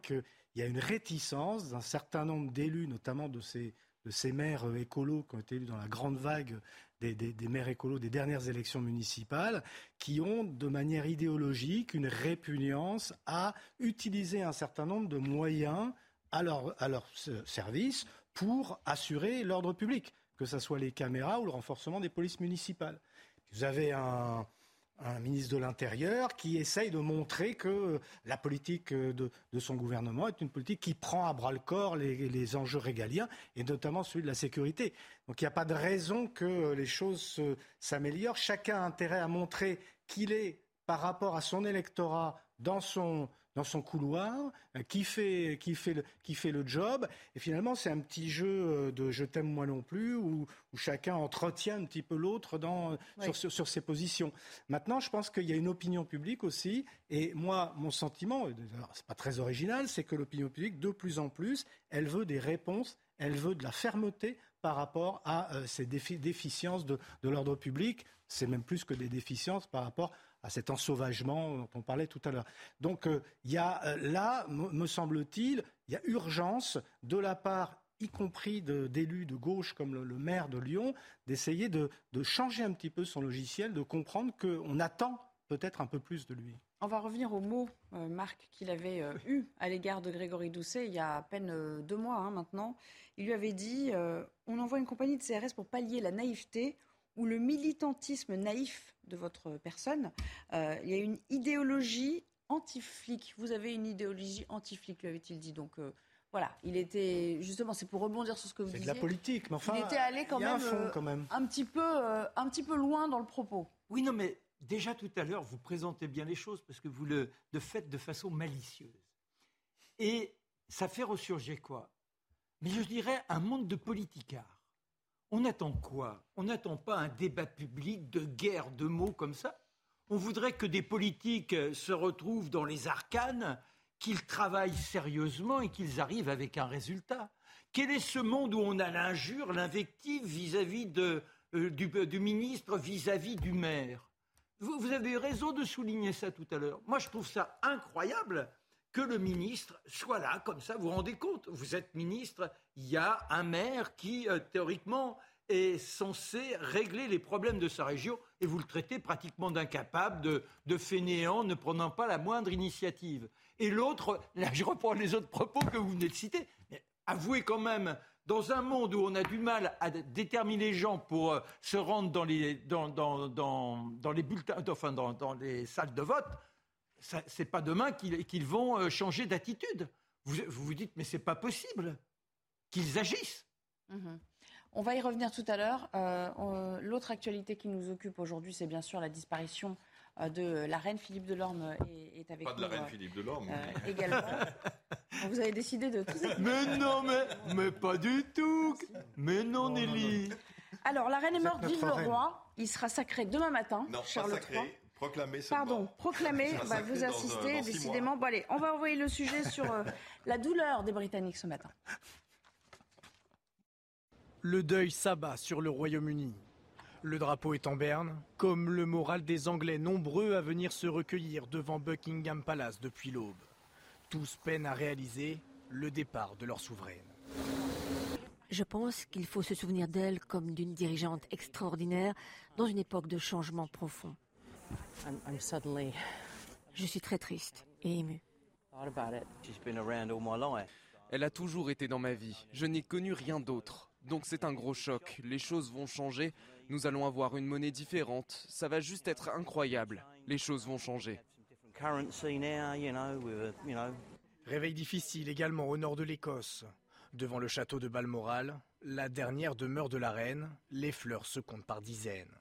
qu'il y a une réticence d'un certain nombre d'élus, notamment de ces de ces maires euh, écolos qui ont été élus dans la grande vague des, maires écolos des dernières élections municipales, qui ont de manière idéologique une répugnance à utiliser un certain nombre de moyens à leur, à leur service pour assurer l'ordre public, que ce soit les caméras ou le renforcement des polices municipales. Vous avez un, un ministre de l'Intérieur qui essaye de montrer que la politique de, son gouvernement est une politique qui prend à bras le corps les, enjeux régaliens et notamment celui de la sécurité. Donc il n'y a pas de raison que les choses s'améliorent. Chacun a intérêt à montrer qu'il est, par rapport à son électorat, dans son, dans son couloir, euh, qui fait, qui fait, le, qui fait le job. Et finalement, c'est un petit jeu euh, de je t'aime moi non plus, où, où, chacun entretient un petit peu l'autre dans, sur, sur, ses positions. Maintenant, je pense qu'il y a une opinion publique aussi. Et moi, mon sentiment, c'est pas très original, c'est que l'opinion publique, de plus en plus, elle veut des réponses, elle veut de la fermeté par rapport à euh, ces déficiences de, de l'ordre public. C'est même plus que des déficiences par rapport à cet ensauvagement dont on parlait tout à l'heure. Donc euh, il y a euh, là, me semble-t-il, il y a urgence de la part y compris d'élus de, gauche comme le, maire de Lyon, d'essayer de, changer un petit peu son logiciel, de comprendre qu'on attend peut-être un peu plus de lui. On va revenir aux mots, euh, Marc, qu'il avait eu à l'égard de Grégory Doucet il y a à peine deux mois hein, maintenant. Il lui avait dit on envoie une compagnie de CRS pour pallier la naïveté ou le militantisme naïf de votre personne. Euh, il y a une idéologie anti-flic. Vous avez une idéologie anti-flic, lui avait-il dit. Donc euh, voilà, il était justement, c'est pour rebondir sur ce que vous disiez. C'est de la politique, mais enfin, il était allé quand, même, euh, quand même, un petit peu, un petit peu loin dans le propos. Oui, non, mais déjà tout à l'heure, vous présentez bien les choses parce que vous le, le faites de façon malicieuse. Et ça fait ressurgir quoi? Mais je dirais un monde de politicards on attend quoi? On n'attend pas un débat public de guerre de mots comme ça? On voudrait que des politiques euh, se retrouvent dans les arcanes, qu'ils travaillent sérieusement et qu'ils arrivent avec un résultat. Quel est ce monde où on a l'injure, l'invective vis-à-vis euh, du, ministre, vis-à-vis du maire? Vous, vous avez raison de souligner ça tout à l'heure. Moi, je trouve ça incroyable que le ministre soit là comme ça. Vous vous rendez compte Vous êtes ministre, il y a un maire qui, euh, théoriquement, est censé régler les problèmes de sa région et vous le traitez pratiquement d'incapable, de, de fainéant, ne prenant pas la moindre initiative. Et l'autre, là je reprends les autres propos que vous venez de citer, mais avouez quand même, dans un monde où on a du mal à déterminer les gens pour euh, se rendre dans les, dans, dans, dans, les bulletins, enfin dans les salles de vote, ce n'est pas demain qu'ils vont euh, changer d'attitude. Vous, vous, dites, mais c'est pas possible qu'ils agissent. Mhm. On va y revenir tout à l'heure. Euh, l'autre actualité qui nous occupe aujourd'hui, c'est bien sûr la disparition de la reine Philippe Delorme est, est avec nous. Pas de la reine Philippe Delorme. également. Vous avez décidé de tout Mais non, mais, mais pas du tout. Mais non, Nelly. Alors, la reine est morte, vive le roi. Il sera sacré demain matin, non, Charles pas sacré. III. Proclamé Pardon, proclamé, bah, vous assistez décidément. Bon, allez, on va envoyer le sujet sur euh, la douleur des Britanniques ce matin. Le deuil s'abat sur le Royaume-Uni. Le drapeau est en berne, comme le moral des Anglais nombreux à venir se recueillir devant Buckingham Palace depuis l'aube. Tous peinent à réaliser le départ de leur souveraine. Je pense qu'il faut se souvenir d'elle comme d'une dirigeante extraordinaire dans une époque de changement profond. Je suis très triste et émue. Elle a toujours été dans ma vie. Je n'ai connu rien d'autre. Donc c'est un gros choc. Les choses vont changer. Nous allons avoir une monnaie différente. Ça va juste être incroyable. Les choses vont changer. Réveil difficile également au nord de l'Écosse. Devant le château de Balmoral, la dernière demeure de la reine, les fleurs se comptent par dizaines.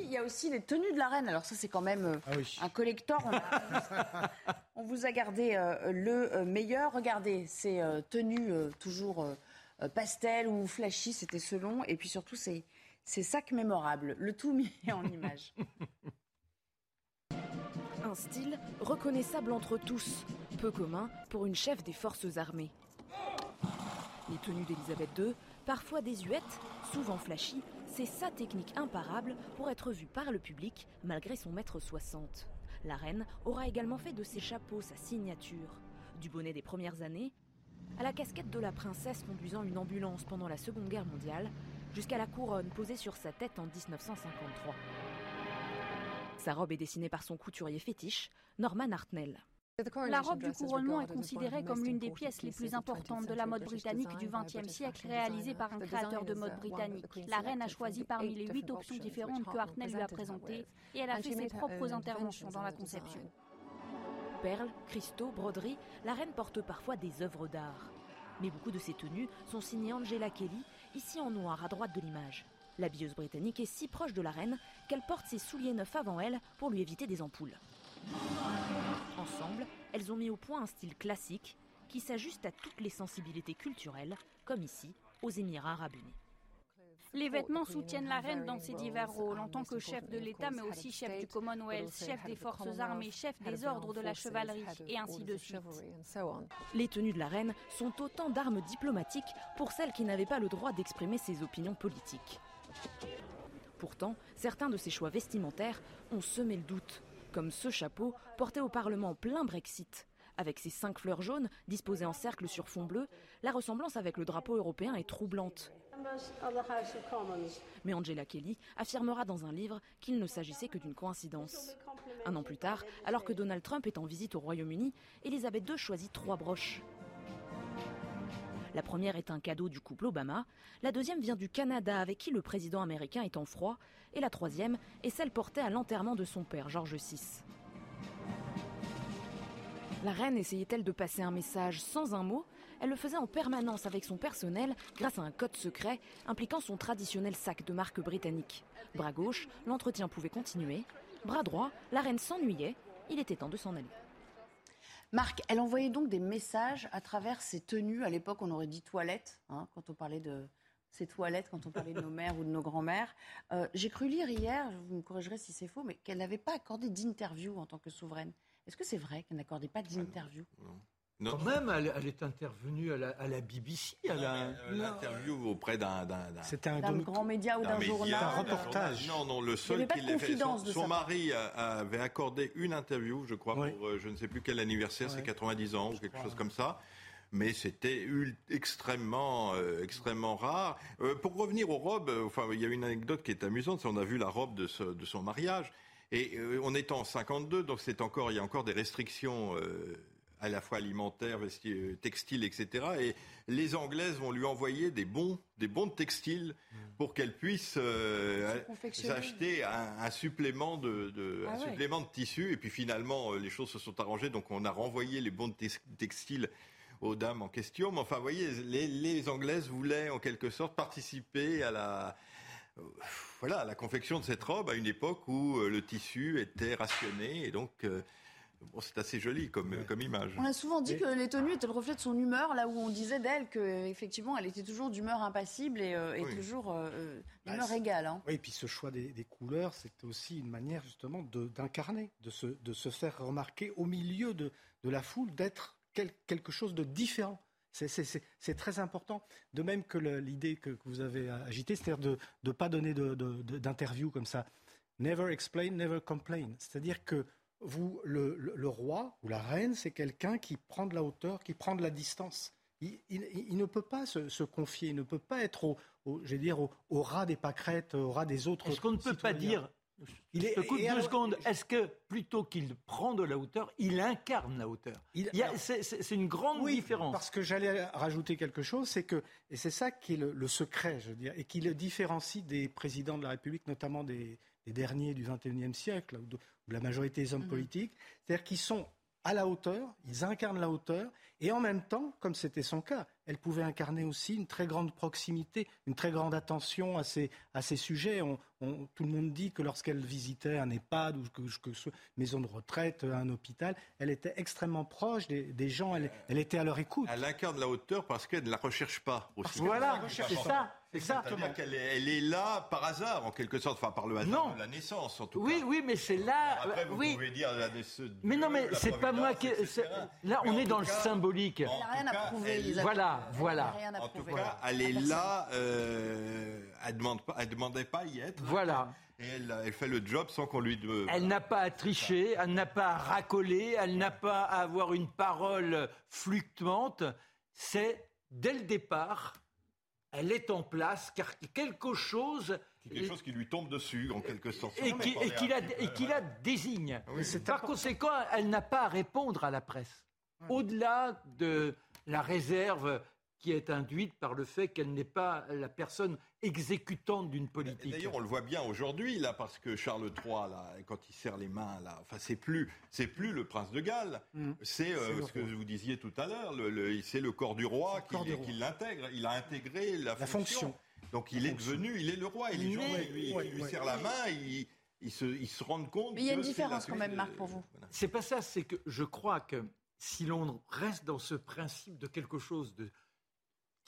Il, y a aussi, les tenues de la reine. Alors ça, c'est quand même euh, ah un collector. On, vous a gardé euh, le euh, meilleur. Regardez, ces tenues toujours pastel ou flashy, c'était selon. Et puis surtout, ces, ces sacs mémorables. Le tout mis en image. Un style reconnaissable entre tous, peu commun pour une chef des forces armées. Les tenues d'Elisabeth II, parfois désuètes, souvent flashy, c'est sa technique imparable pour être vue par le public malgré son mètre 60. La reine aura également fait de ses chapeaux sa signature. Du bonnet des premières années, à la casquette de la princesse conduisant une ambulance pendant la Seconde Guerre mondiale, jusqu'à la couronne posée sur sa tête en 1953. Sa robe est dessinée par son couturier fétiche, Norman Hartnell. La robe du couronnement est considérée comme l'une des pièces les plus importantes de la mode britannique du XXe siècle, réalisée par un créateur de mode britannique. La reine a choisi parmi les huit options différentes que Hartnell lui a présentées, et elle a fait ses propres interventions dans la conception. Perles, cristaux, broderies, la reine porte parfois des œuvres d'art. Mais beaucoup de ses tenues sont signées Angela Kelly, ici en noir à droite de l'image. La bieuse britannique est si proche de la reine qu'elle porte ses souliers neufs avant elle pour lui éviter des ampoules. Ensemble, elles ont mis au point un style classique qui s'ajuste à toutes les sensibilités culturelles, comme ici, aux Émirats arabes unis. Les vêtements soutiennent la reine dans ses divers rôles, en tant que chef de l'État, mais aussi chef du Commonwealth, chef des forces armées, chef des ordres de la chevalerie, et ainsi de suite. Les tenues de la reine sont autant d'armes diplomatiques pour celles qui n'avaient pas le droit d'exprimer ses opinions politiques. Pourtant, certains de ses choix vestimentaires ont semé le doute comme ce chapeau porté au Parlement plein Brexit. Avec ses cinq fleurs jaunes disposées en cercle sur fond bleu, la ressemblance avec le drapeau européen est troublante. Mais Angela Kelly affirmera dans un livre qu'il ne s'agissait que d'une coïncidence. Un an plus tard, alors que Donald Trump est en visite au Royaume-Uni, Elisabeth II choisit trois broches. La première est un cadeau du couple Obama, la deuxième vient du Canada avec qui le président américain est en froid, et la troisième est celle portée à l'enterrement de son père, George VI. La reine essayait-elle de passer un message sans un mot? Elle le faisait en permanence avec son personnel grâce à un code secret impliquant son traditionnel sac de marque britannique. Bras gauche, l'entretien pouvait continuer. Bras droit, la reine s'ennuyait. Il était temps de s'en aller. Marc, elle envoyait donc des messages à travers ses tenues. À l'époque, on aurait dit toilettes, hein, quand on parlait de ses toilettes, quand on parlait de nos mères ou de nos grands-mères. Euh, j'ai cru lire hier, vous me corrigerez si c'est faux, mais qu'elle n'avait pas accordé d'interview en tant que souveraine. Est-ce que c'est vrai qu'elle n'accordait pas d'interview? Non. Quand même, elle, est intervenue à la, BBC. À L'interview auprès d'un. C'était un, grand média ou d'un journal. Un reportage. Non, non, le seul qui l'ait fait. Son, mari avait accordé une interview, je crois, pour euh, je ne sais plus quel anniversaire, c'est 90 ans ou quelque chose comme ça mais c'était extrêmement, euh, extrêmement rare. Euh, pour revenir aux robes, enfin, il y a une anecdote qui est amusante. On a vu la robe de, de son mariage, et on est en 52, donc c'est encore, il y a encore des restrictions à la fois alimentaire, euh, textile, etc. Et les Anglaises vont lui envoyer des bons, des bons de textile mm. pour qu'elle puisse euh, acheter un, supplément de, ah supplément de tissu. Et puis finalement, euh, les choses se sont arrangées, donc on a renvoyé les bons de textile aux dames en question. Mais enfin, vous voyez, les, les Anglaises voulaient en quelque sorte participer à la voilà, la confection de cette robe à une époque où le tissu était rationné et donc Bon, c'est assez joli comme, comme image. On a souvent dit que les tenues étaient le reflet de son humeur, là où on disait d'elle qu'effectivement, elle était toujours d'humeur impassible et, euh, toujours euh, euh, d'humeur bah, égale. Hein. Oui, et puis ce choix des, couleurs, c'est aussi une manière justement d'incarner, de, se, de se faire remarquer au milieu de, de la foule, d'être quelque chose de différent. C'est très important. De même que l'idée que, vous avez agitée, c'est-à-dire de ne pas donner d'interview comme ça. Never explain, never complain. C'est-à-dire que vous, le, roi ou la reine, c'est quelqu'un qui prend de la hauteur, qui prend de la distance. Il, ne peut pas se, confier, il ne peut pas être au, dire, au, ras des pâquerettes, au ras des autres. Est-ce qu'on ne peut pas dire il est, deux secondes. Est-ce que plutôt qu'il prend de la hauteur, il incarne la hauteur? C'est une grande oui, différence. Parce que j'allais rajouter quelque chose, c'est que et c'est ça qui est le, secret, je veux dire, et qui le différencie des présidents de la République, notamment des, derniers du XXIe siècle, ou la majorité des hommes mhm. politiques, c'est-à-dire qu'ils sont à la hauteur, ils incarnent la hauteur, et en même temps, comme c'était son cas, elle pouvait incarner aussi une très grande proximité, une très grande attention à ces, à ces sujets. tout le monde dit que lorsqu'elle visitait un EHPAD ou que, que, une maison de retraite, un hôpital, elle était extrêmement proche des, gens, elle, elle, était à leur écoute. Elle incarne la hauteur parce qu'elle ne la recherche pas aussi. Voilà, c'est ça. C'est ça. C'est-à-dire qu'elle est, elle est là par hasard, en quelque sorte, enfin par le hasard de la naissance, en tout oui, cas. Oui, mais c'est là. Après, vous oui. pouvez dire la naissance. Mais non, mais c'est pas moi qui. Là, on est dans le symbolique. Elle n'a rien à prouver. Voilà, voilà. En tout cas, elle est là. Euh, elle demande pas, elle demandait pas à y être. Voilà. Et elle, fait le job sans qu'on lui. De... Elle n'a pas à tricher, elle n'a pas à racoler, elle n'a pas à avoir une parole fluctuante. C'est dès le départ elle est en place car quelque chose quelque chose qui lui tombe dessus en quelque sorte et qui, la, désigne. Par conséquent, elle n'a pas à répondre à la presse. Au-delà de la réserve qui est induite par le fait qu'elle n'est pas la personne exécutante d'une politique. D'ailleurs, on le voit bien aujourd'hui, là, parce que Charles III, là, quand il serre les mains, là, enfin, c'est plus, c'est plus le prince de Galles, mm. c'est euh, ce que vous disiez tout à l'heure, le, c'est le corps du roi qui, l'intègre. Il a intégré la, fonction. Donc, il est devenu, il est le roi, et les gens lui, lui serrent la main, ils, se, ils se rendent compte. Mais il y a une différence quand même, Marc, pour vous. C'est pas ça, c'est que je crois que si l'on reste dans ce principe de quelque chose de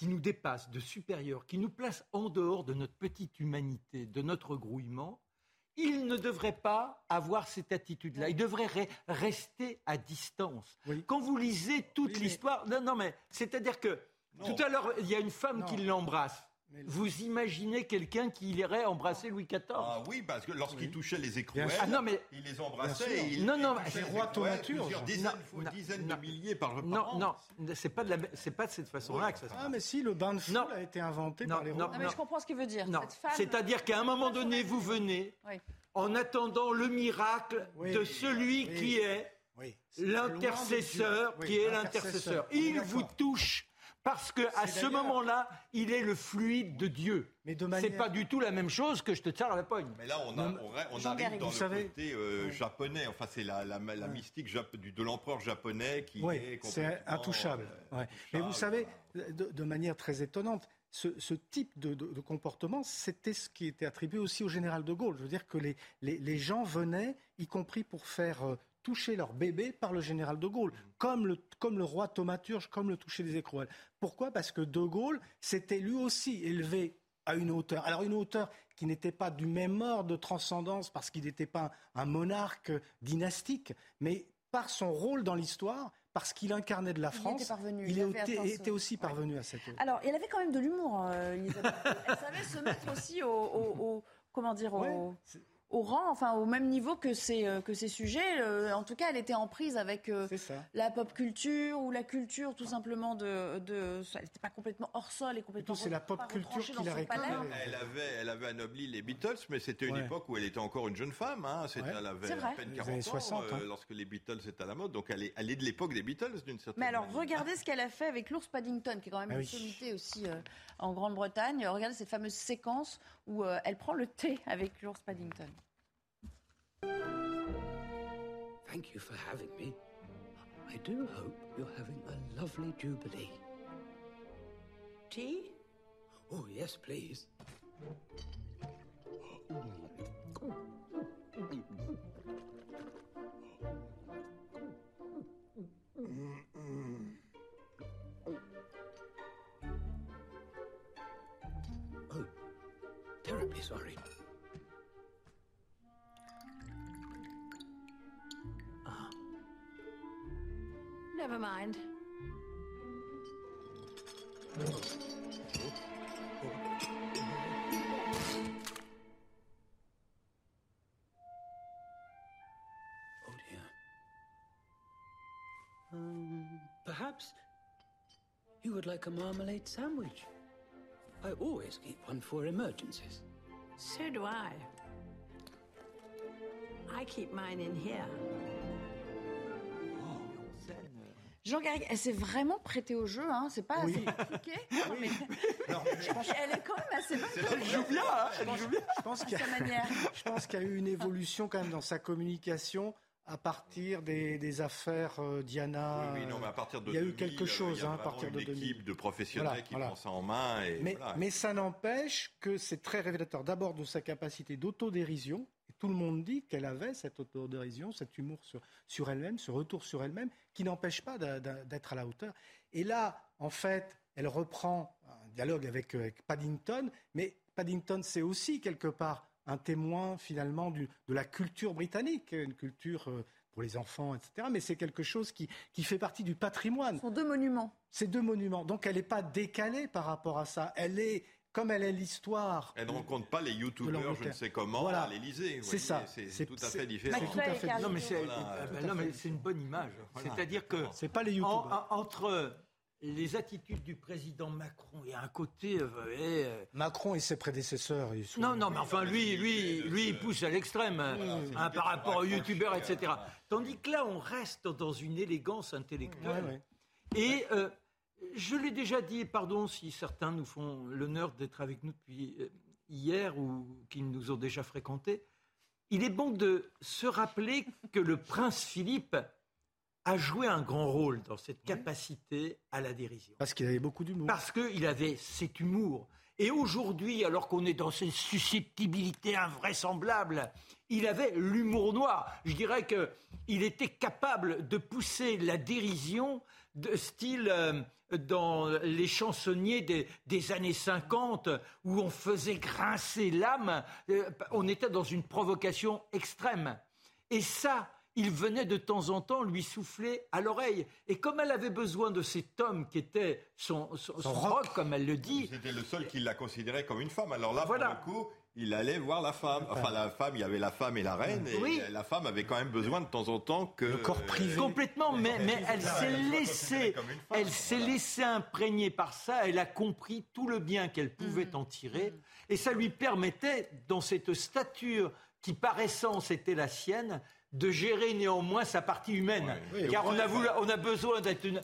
qui nous dépasse, de supérieur, qui nous place en dehors de notre petite humanité, de notre grouillement, il ne devrait pas avoir cette attitude-là. Il devrait rester à distance. Quand vous lisez toute l'histoire, non, non, mais c'est-à-dire que tout à l'heure, il y a une femme qui l'embrasse. Vous imaginez quelqu'un qui irait embrasser Louis XIV Ah oui, parce que lorsqu'il touchait les écrouelles, ah, non, mais... il les embrassait. il, non, non, c'est roi Plusieurs dizaines, non, dizaines de milliers par, Non, non, c'est pas, de la, pas de cette façon-là que ça se passe. Ah, mais si, le bain de foule a été inventé par les rois. Non, mais je comprends ce qu'il veut dire. C'est-à-dire qu'à un moment donné, vous venez en attendant le miracle de celui qui est l'intercesseur, qui est l'intercesseur. Il vous touche parce que à ce moment-là, il est le fluide de Dieu. Mais de manière... C'est pas du tout la même chose que je te tiens à la poigne. Mais là, on, a, on, arrive dans le savez... côté euh, japonais. Enfin, c'est la, la, la mystique de l'empereur japonais qui est c'est intouchable. Euh, Mais vous savez, de, manière très étonnante, ce, ce type de, de, comportement, c'était ce qui était attribué aussi au général de Gaulle. Je veux dire que les, les, les gens venaient, y compris pour faire euh, toucher leur bébé par le général de Gaulle, comme le, comme le roi Thaumaturge, comme le toucher des écrouelles. Pourquoi? Parce que de Gaulle s'était lui aussi élevé à une hauteur. Alors une hauteur qui n'était pas du même ordre de transcendance parce qu'il n'était pas un monarque dynastique, mais par son rôle dans l'histoire, parce qu'il incarnait de la France, il, était, aussi parvenu à cette hauteur. Alors, il avait quand même de l'humour, euh. Elle savait se mettre aussi au, comment dire, au, au rang, enfin au même niveau que ces, euh, que ces sujets. Euh, en tout cas, elle était en prise avec euh, la pop culture ou la culture tout simplement de. de elle n'était pas complètement hors sol et complètement. C'est la pop culture qui l'a réclamé. Elle avait, elle avait anobli les Beatles, mais c'était une époque où elle était encore une jeune femme. Hein. Elle avait à peine 40 ans 60, hein. lorsque les Beatles étaient à la mode. Donc elle est, elle est de l'époque des Beatles d'une certaine Mais alors, regardez ce qu'elle a fait avec l'ours Paddington, qui est quand même ah une sommité aussi en Grande-Bretagne. Regardez cette fameuse séquence où elle prend le thé avec l'ours Paddington. Thank you for having me. I do hope you're having a lovely jubilee. Tea? Oh, yes, please. Never mind. Oh dear. Um, perhaps you would like a marmalade sandwich. I always keep one for emergencies. So do I. I keep mine in here. Jean Garrigue, elle s'est vraiment prêtée au jeu, hein. c'est pas Oui. assez compliqué. Non, mais- Elle est quand même assez bonne. Elle joue bien, hein, elle joue bien. Je pense qu'il y, a- je pense y eu une évolution quand même dans sa communication à partir des, des affaires euh, Diana. Oui, oui, non, mais à partir de il y a eu 2000, quelque chose il y a hein, à partir une de équipe 2000. de professionnels Voilà, qui voilà. prend ça en main. Et Mais, voilà. mais ça n'empêche que c'est très révélateur d'abord de sa capacité d'autodérision. Tout le monde dit qu'elle avait cette autodérision, cet humour sur, sur elle-même, ce retour sur elle-même, qui n'empêche pas d'être à la hauteur. Et là, en fait, elle reprend un dialogue avec, avec Paddington, mais Paddington, c'est aussi quelque part un témoin finalement du- de la culture britannique, une culture euh, pour les enfants, etc. Mais c'est quelque chose qui, qui fait partie du patrimoine. Ce sont deux monuments. Ces deux monuments. Donc elle n'est pas décalée par rapport à ça. Elle est, comme elle est l'histoire. Elle ne rencontre pas les youtubeurs, je ne sais comment, Voilà. à l'Élysée. vous C'est ça. C'est- tout à c'est- fait différent. c'est tout à fait Non, mais c'est Voilà. Tout ben non, fait mais c'est une bonne image. Voilà. C'est-à-dire que C'est pas les youtubeurs. en- entre les attitudes du président Macron, a un côté. euh, euh, Macron et ses prédécesseurs. ils sont- non, non, mais enfin, lui, lui, lui, il pousse à l'extrême hein, hein, par rapport aux youtubeurs, etc. Tandis que là, on reste dans une élégance intellectuelle. Ouais, ouais. Et euh, je l'ai déjà dit, et pardon si certains nous font l'honneur d'être avec nous depuis euh, hier ou qui nous ont déjà fréquentés, il est bon de se rappeler que le prince Philippe a joué un grand rôle dans cette capacité à la dérision. Parce qu'il avait beaucoup d'humour. Parce qu'il avait cet humour. Et aujourd'hui, alors qu'on est dans ces susceptibilités invraisemblables, il avait l'humour noir. Je dirais qu'il était capable de pousser la dérision de style euh, dans les chansonniers des, des années 50 où on faisait grincer l'âme. Euh, on était dans une provocation extrême. Et ça, il venait de temps en temps lui souffler à l'oreille. Et comme elle avait besoin de cet homme qui était son, son- son rock, comme elle le dit, C'était le seul qui la considérait comme une femme. Alors là, Voilà. pour le coup, il allait voir la femme. Enfin, la femme, il y avait la femme et la reine. Et Oui. la femme avait quand même besoin de temps en temps que. Le corps privé. Complètement, mais, mais elle s'est laissée, elle s'est laissée imprégner par ça. Elle a compris tout le bien qu'elle pouvait en tirer, et ça lui permettait, dans cette stature qui par essence était la sienne, de gérer néanmoins sa partie humaine. Oui, Car oui. on a, voulu- on a besoin d'être une,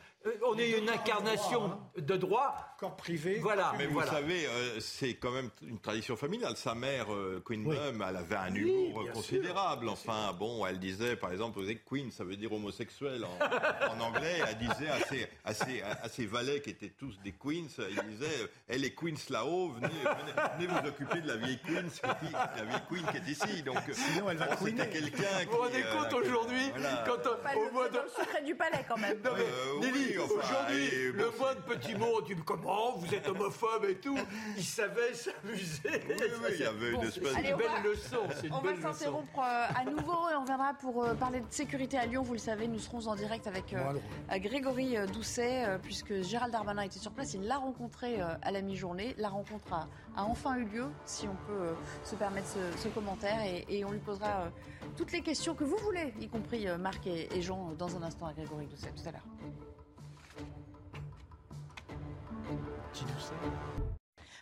on est une incarnation de droit. Corps privé. Voilà. Mais vous voilà. savez, euh, c'est quand même une tradition familiale. Sa mère, euh, Queen Oui. Mum, elle avait un Oui, humour considérable. Enfin, bon, elle disait, par exemple, vous savez, Queen, ça veut dire homosexuel en, en anglais. Elle disait à ses, à, ses, à ses valets qui étaient tous des Queens, il disait, euh, elle est Queens là-haut, venez, venez, venez vous occuper de la vieille Queen, qui- la vieille Queen qui est ici. Donc, Sinon, elle va bon, queener. c'était quelqu'un qui. Vous vous rendez euh, compte aujourd'hui, voilà. quand on- au le, mois de, secret du palais quand même. Non, mais, Euh, Nelly, oui, enfin, aujourd'hui, et bon, le moindre petit mot, tu me comment vous êtes homophobe et tout, il savait s'amuser. Oui, oui, il y avait une espèce C'est Allez, une on belle va- leçon. c'est une On va belle s'interrompre euh, à nouveau et on reviendra pour euh, parler de sécurité à Lyon. Vous le savez, nous serons en direct avec euh, Grégory Doucet, euh, puisque Gérald Darmanin était sur place. Il l'a rencontré euh, à la mi-journée. La rencontre a, a enfin eu lieu, si on peut euh, se permettre ce, ce commentaire. Et, et on lui posera euh, toutes les questions que vous voulez, y compris euh, Marc et, et Jean, dans un instant à Grégory Doucet, tout à l'heure.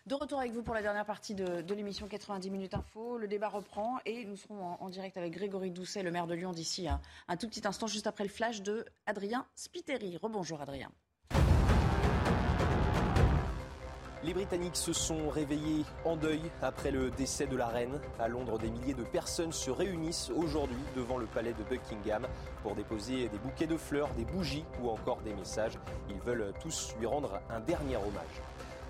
De retour avec vous pour la dernière partie de, l'émission 90 minutes info. Le débat reprend et nous serons en, en direct avec Grégory Doucet, le maire de Lyon, d'ici un, un tout petit instant, juste après le flash de Adrien Spiteri. Rebonjour Adrien. Les Britanniques se sont réveillés en deuil après le décès de la reine. À Londres, des milliers de personnes se réunissent aujourd'hui devant le palais de Buckingham pour déposer des bouquets de fleurs, des bougies ou encore des messages. Ils veulent tous lui rendre un dernier hommage.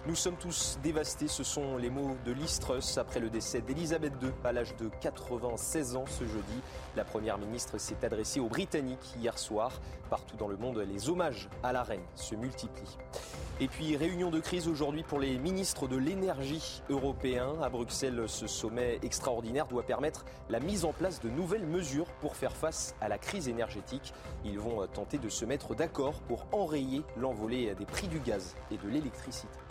Nous sommes tous dévastés, ce sont les mots de Listrus après le décès d'Elisabeth II à l'âge de 96 ans ce jeudi. La Première ministre s'est adressée aux Britanniques hier soir. Partout dans le monde, les hommages à la reine se multiplient. Et puis, réunion de crise aujourd'hui pour les ministres de l'énergie européens. À Bruxelles, ce sommet extraordinaire doit permettre la mise en place de nouvelles mesures pour faire face à la crise énergétique. Ils vont tenter de se mettre d'accord pour enrayer l'envolée des prix du gaz et de l'électricité.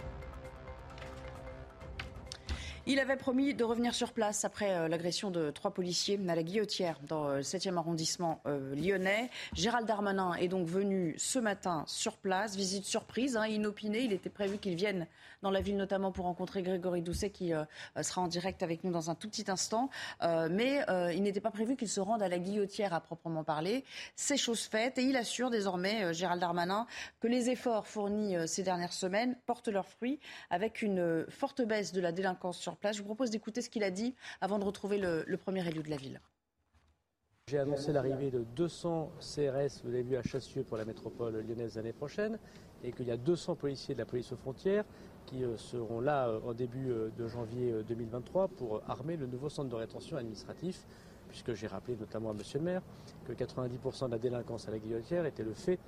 Il avait promis de revenir sur place après euh, l'agression de trois policiers à la guillotière dans euh, le 7e arrondissement euh, lyonnais. Gérald Darmanin est donc venu ce matin sur place, visite surprise, hein, inopinée. Il était prévu qu'il vienne dans la ville notamment pour rencontrer Grégory Doucet qui sera en direct avec nous dans un tout petit instant. mais il n'était pas prévu qu'il se rende à la guillotière à proprement parler. C'est chose faite et il assure désormais, Gérald Darmanin, que les efforts fournis ces dernières semaines portent leurs fruits avec une forte baisse de la délinquance sur place. Je vous propose d'écouter ce qu'il a dit avant de retrouver le, premier élu de la ville. J'ai annoncé l'arrivée de 200 CRS, vous l'avez vu, à Chassieux pour la métropole lyonnaise l'année prochaine, et qu'il y a 200 policiers de la police aux frontières qui euh, seront là euh, au début euh, de janvier 2023 pour armer le nouveau centre de rétention administratif, puisque j'ai rappelé notamment à Monsieur le maire que 90% de la délinquance à la guillotière était le fait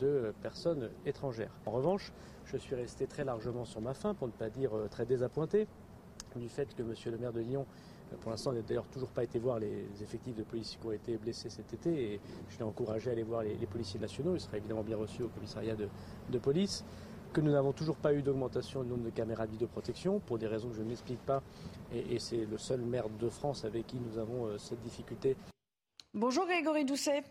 de personnes étrangères. En revanche, je suis resté très largement sur ma faim, pour ne pas dire très désappointé, du fait que Monsieur le maire de Lyon, pour l'instant, n'a d'ailleurs toujours pas été voir les effectifs de policiers qui ont été blessés cet été, et je l'ai encouragé à aller voir les, policiers nationaux. Il sera évidemment bien reçu au commissariat de, police. Que nous n'avons toujours pas eu d'augmentation du nombre de caméras de vidéoprotection, pour des raisons que je n'explique pas, et, c'est le seul maire de France avec qui nous avons euh, cette difficulté. Bonjour Grégory Doucet.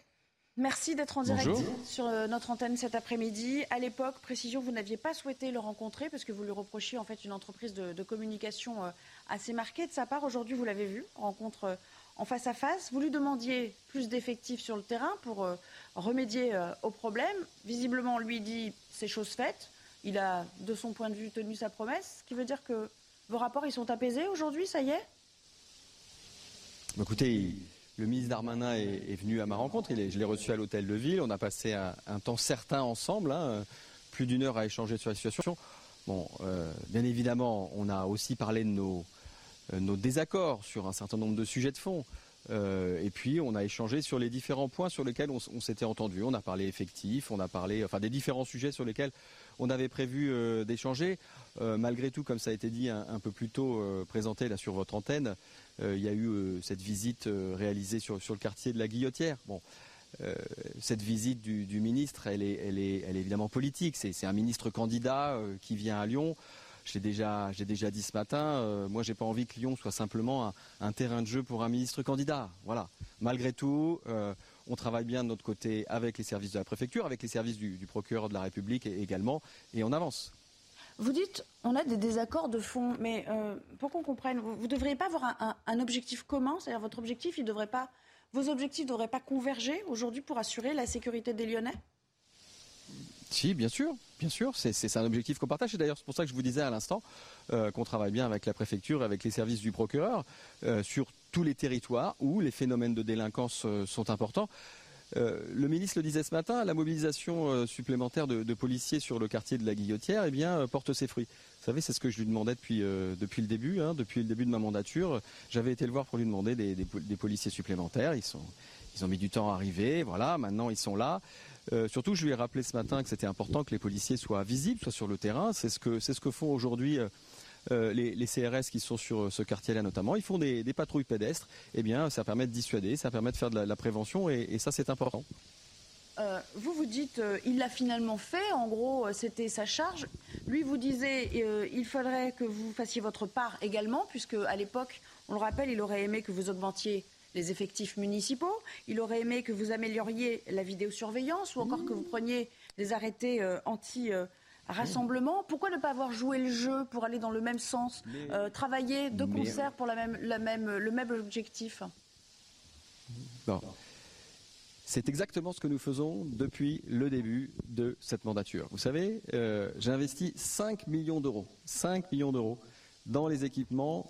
Merci d'être en direct sur euh, notre antenne cet après-midi. À l'époque, précision, vous n'aviez pas souhaité le rencontrer parce que vous lui reprochiez en fait une entreprise de, communication euh, assez marquée de sa part. Aujourd'hui, vous l'avez vu, rencontre en face à face. Vous lui demandiez plus d'effectifs sur le terrain pour remédier au problème. Visiblement, lui dit c'est chose faite. Il a, de son point de vue, tenu sa promesse. Ce qui veut dire que vos rapports, ils sont apaisés aujourd'hui, ça y est? Écoutez, le ministre Darmanin est, venu à ma rencontre. je l'ai reçu à l'hôtel de ville. On a passé un, temps certain ensemble, hein, plus d'une heure à échanger sur la situation. Bon, euh, bien évidemment, on a aussi parlé de nos, euh, nos désaccords sur un certain nombre de sujets de fond. Euh, et puis on a échangé sur les différents points sur lesquels on, s'était entendu. On a parlé effectif, on a parlé, enfin des différents sujets sur lesquels on avait prévu d'échanger. malgré tout, comme ça a été dit un, peu plus tôt, présenté là sur votre antenne, euh, il y a eu euh, cette visite euh, réalisée sur, le quartier de la Guillotière. Cette visite du, ministre, elle est, évidemment politique. C'est un ministre candidat qui vient à Lyon. J'ai déjà, déjà dit ce matin, moi j'ai pas envie que Lyon soit simplement un, terrain de jeu pour un ministre candidat. Voilà. Malgré tout, on travaille bien de notre côté avec les services de la préfecture, avec les services du, procureur de la République également, et on avance. Vous dites, on a des désaccords de fond, mais euh, pour qu'on comprenne, vous ne devriez pas avoir un, objectif commun, c'est-à-dire votre objectif, il devrait pas, vos objectifs ne devraient pas converger aujourd'hui pour assurer la sécurité des Lyonnais? Si, bien sûr, bien sûr, c'est un objectif qu'on partage. Et d'ailleurs, c'est pour ça que je vous disais à l'instant euh, qu'on travaille bien avec la préfecture, avec les services du procureur, euh, sur tous les territoires où les phénomènes de délinquance sont importants. Euh, le ministre le disait ce matin, la mobilisation euh, supplémentaire de, policiers sur le quartier de la Guillotière eh bien, euh, porte ses fruits. Vous savez, c'est ce que je lui demandais depuis, depuis le début, hein, depuis le début de ma mandature. J'avais été le voir pour lui demander des, policiers supplémentaires. Ils, ils ont mis du temps à arriver. Voilà, maintenant ils sont là. surtout, je lui ai rappelé ce matin que c'était important que les policiers soient visibles, soient sur le terrain. C'est ce que, c'est ce que font aujourd'hui euh, les, CRS qui sont sur euh, ce quartier-là notamment, ils font des, patrouilles pédestres. Eh bien, ça permet de dissuader, ça permet de faire de la, prévention et, ça, c'est important. Euh, vous vous dites, il l'a finalement fait. En gros, c'était sa charge. Lui vous disait, il faudrait que vous fassiez votre part également, puisque à l'époque, on le rappelle, il aurait aimé que vous augmentiez les effectifs municipaux. Il aurait aimé que vous amélioriez la vidéosurveillance ou encore que vous preniez des arrêtés anti rassemblement. Pourquoi ne pas avoir joué le jeu pour aller dans le même sens, euh, travailler de concert pour la même, la même, le même objectif? Non. C'est exactement ce que nous faisons depuis le début de cette mandature. Vous savez, euh, j'ai investi 5 millions d'euros, 5 millions d'euros dans les équipements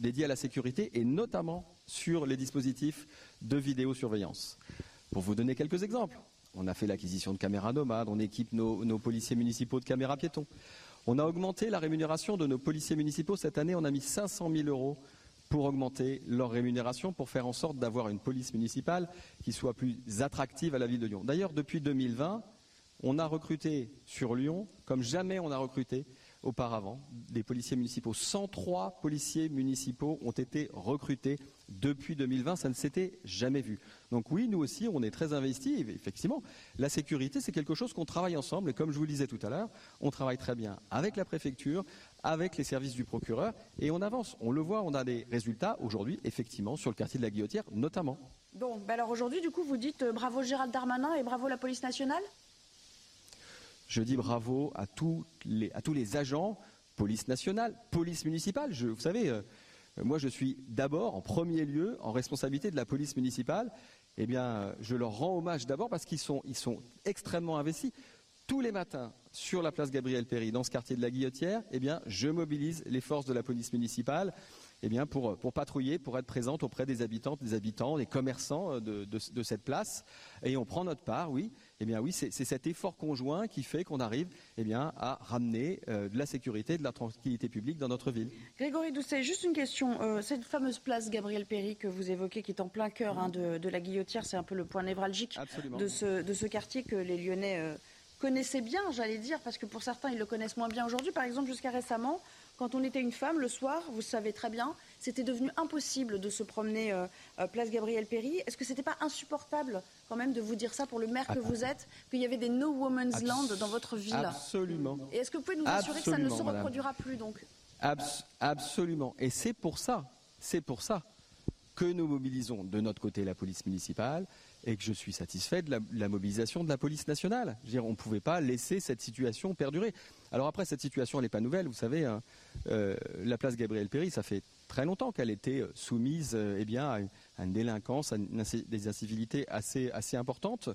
dédiés à la sécurité et notamment sur les dispositifs de vidéosurveillance. Pour vous donner quelques exemples, on a fait l'acquisition de caméras nomades, on équipe nos, policiers municipaux de caméras piétons. On a augmenté la rémunération de nos policiers municipaux cette année. On a mis 500 000 euros pour augmenter leur rémunération, pour faire en sorte d'avoir une police municipale qui soit plus attractive à la ville de Lyon. D'ailleurs, depuis 2020, on a recruté sur Lyon comme jamais on a recruté auparavant des policiers municipaux. 103 policiers municipaux ont été recrutés depuis 2020, ça ne s'était jamais vu. Donc oui, nous aussi, on est très investis. Effectivement, la sécurité, c'est quelque chose qu'on travaille ensemble. Et comme je vous le disais tout à l'heure, on travaille très bien avec la préfecture, avec les services du procureur, et on avance. On le voit, on a des résultats aujourd'hui, effectivement, sur le quartier de la Guillotière, notamment. Bon, ben alors aujourd'hui, du coup, vous dites euh, bravo Gérald Darmanin et bravo la police nationale? Je dis bravo à tous les, agents, police nationale, police municipale. vous savez, euh, moi je suis d'abord, en premier lieu, en responsabilité de la police municipale. Eh bien, je leur rends hommage d'abord parce qu'ils sont, extrêmement investis. Tous les matins, sur la place Gabriel Péry, dans ce quartier de la Guillotière, eh bien, je mobilise les forces de la police municipale eh bien, pour, patrouiller, pour être présente auprès des habitantes, des habitants, des commerçants euh, de, cette place. Et on prend notre part, oui. Eh bien, oui, c'est cet effort conjoint qui fait qu'on arrive eh bien, à ramener euh, de la sécurité, de la tranquillité publique dans notre ville. Grégory Doucet, juste une question. Euh, cette fameuse place Gabriel Péry que vous évoquez, qui est en plein cœur hein, de, de, la Guillotière, c'est un peu le point névralgique de ce, de ce, quartier que les Lyonnais connaissaient bien, j'allais dire, parce que pour certains, ils le connaissent moins bien aujourd'hui. Par exemple, jusqu'à récemment, quand on était une femme, le soir, vous savez très bien, c'était devenu impossible de se promener euh, euh, place Gabriel Péry. Est-ce que c'était pas insupportable quand même de vous dire ça pour le maire que vous êtes, qu'il y avait des no woman's land dans votre ville Absolument. Et est-ce que vous pouvez nous assurer que ça ne se reproduira plus donc Absolument. Et c'est pour ça, c'est pour ça que nous mobilisons de notre côté la police municipale, et que je suis satisfait de la, mobilisation de la police nationale. Je veux dire, on ne pouvait pas laisser cette situation perdurer. Alors après, cette situation, elle n'est pas nouvelle. Vous savez, hein, euh, la place Gabriel Péry, ça fait très longtemps qu'elle était euh, soumise euh, eh bien, à, une, délinquance, à des incivilités assez, assez importantes.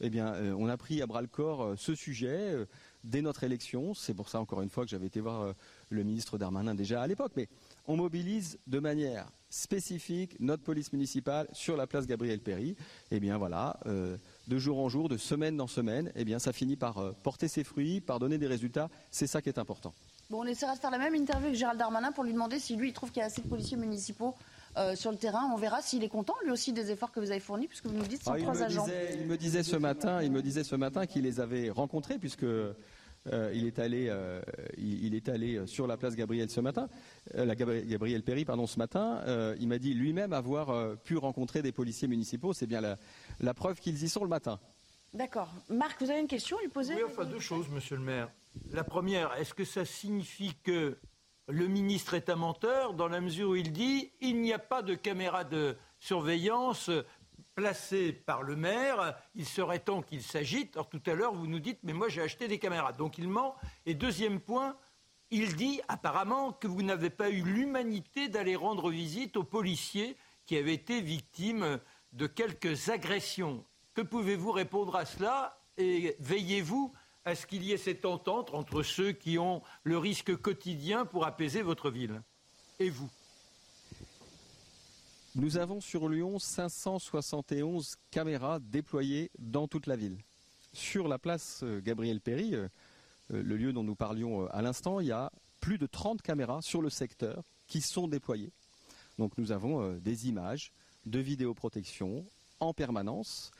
Eh bien, on a pris à bras le corps ce sujet dès notre élection. C'est pour ça, encore une fois, que j'avais été voir le ministre Darmanin déjà à l'époque. Mais on mobilise de manière spécifique notre police municipale sur la place Gabriel Péry. Eh bien voilà, euh, de jour en jour, de semaine en semaine, eh bien ça finit par euh, porter ses fruits, par donner des résultats. C'est ça qui est important. Bon, on essaiera de faire la même interview avec Gérald Darmanin pour lui demander si lui il trouve qu'il y a assez de policiers municipaux euh, sur le terrain. On verra s'il est content lui aussi des efforts que vous avez fournis, puisque vous nous dites 103 ah, agents. il me disait ce matin, il me disait ce matin qu'il les avait rencontrés, puisque euh, il, est allé, euh, il, est allé sur la place Gabriel ce matin, euh, la Gabriel Péry, pardon, ce matin. il m'a dit lui-même avoir pu rencontrer des policiers municipaux. C'est bien la, preuve qu'ils y sont le matin. D'accord. Marc, vous avez une question à lui poser? Oui, enfin deux choses, monsieur le maire. La première, est-ce que ça signifie que le ministre est un menteur dans la mesure où il dit il n'y a pas de caméra de surveillance placé par le maire, il serait temps qu'il s'agite. Or, tout à l'heure, vous nous dites, mais moi, j'ai acheté des caméras. Donc, il ment. Et deuxième point, il dit apparemment que vous n'avez pas eu l'humanité d'aller rendre visite aux policiers qui avaient été victimes de quelques agressions. Que pouvez-vous répondre à cela? Et veillez-vous à ce qu'il y ait cette entente entre ceux qui ont le risque quotidien pour apaiser votre ville et vous nous avons sur Lyon 571 caméras déployées dans toute la ville. Sur la place euh, Gabriel Péry, euh, euh, le lieu dont nous parlions à l'instant, il y a plus de 30 caméras sur le secteur qui sont déployées. Donc nous avons des images de vidéoprotection en permanence.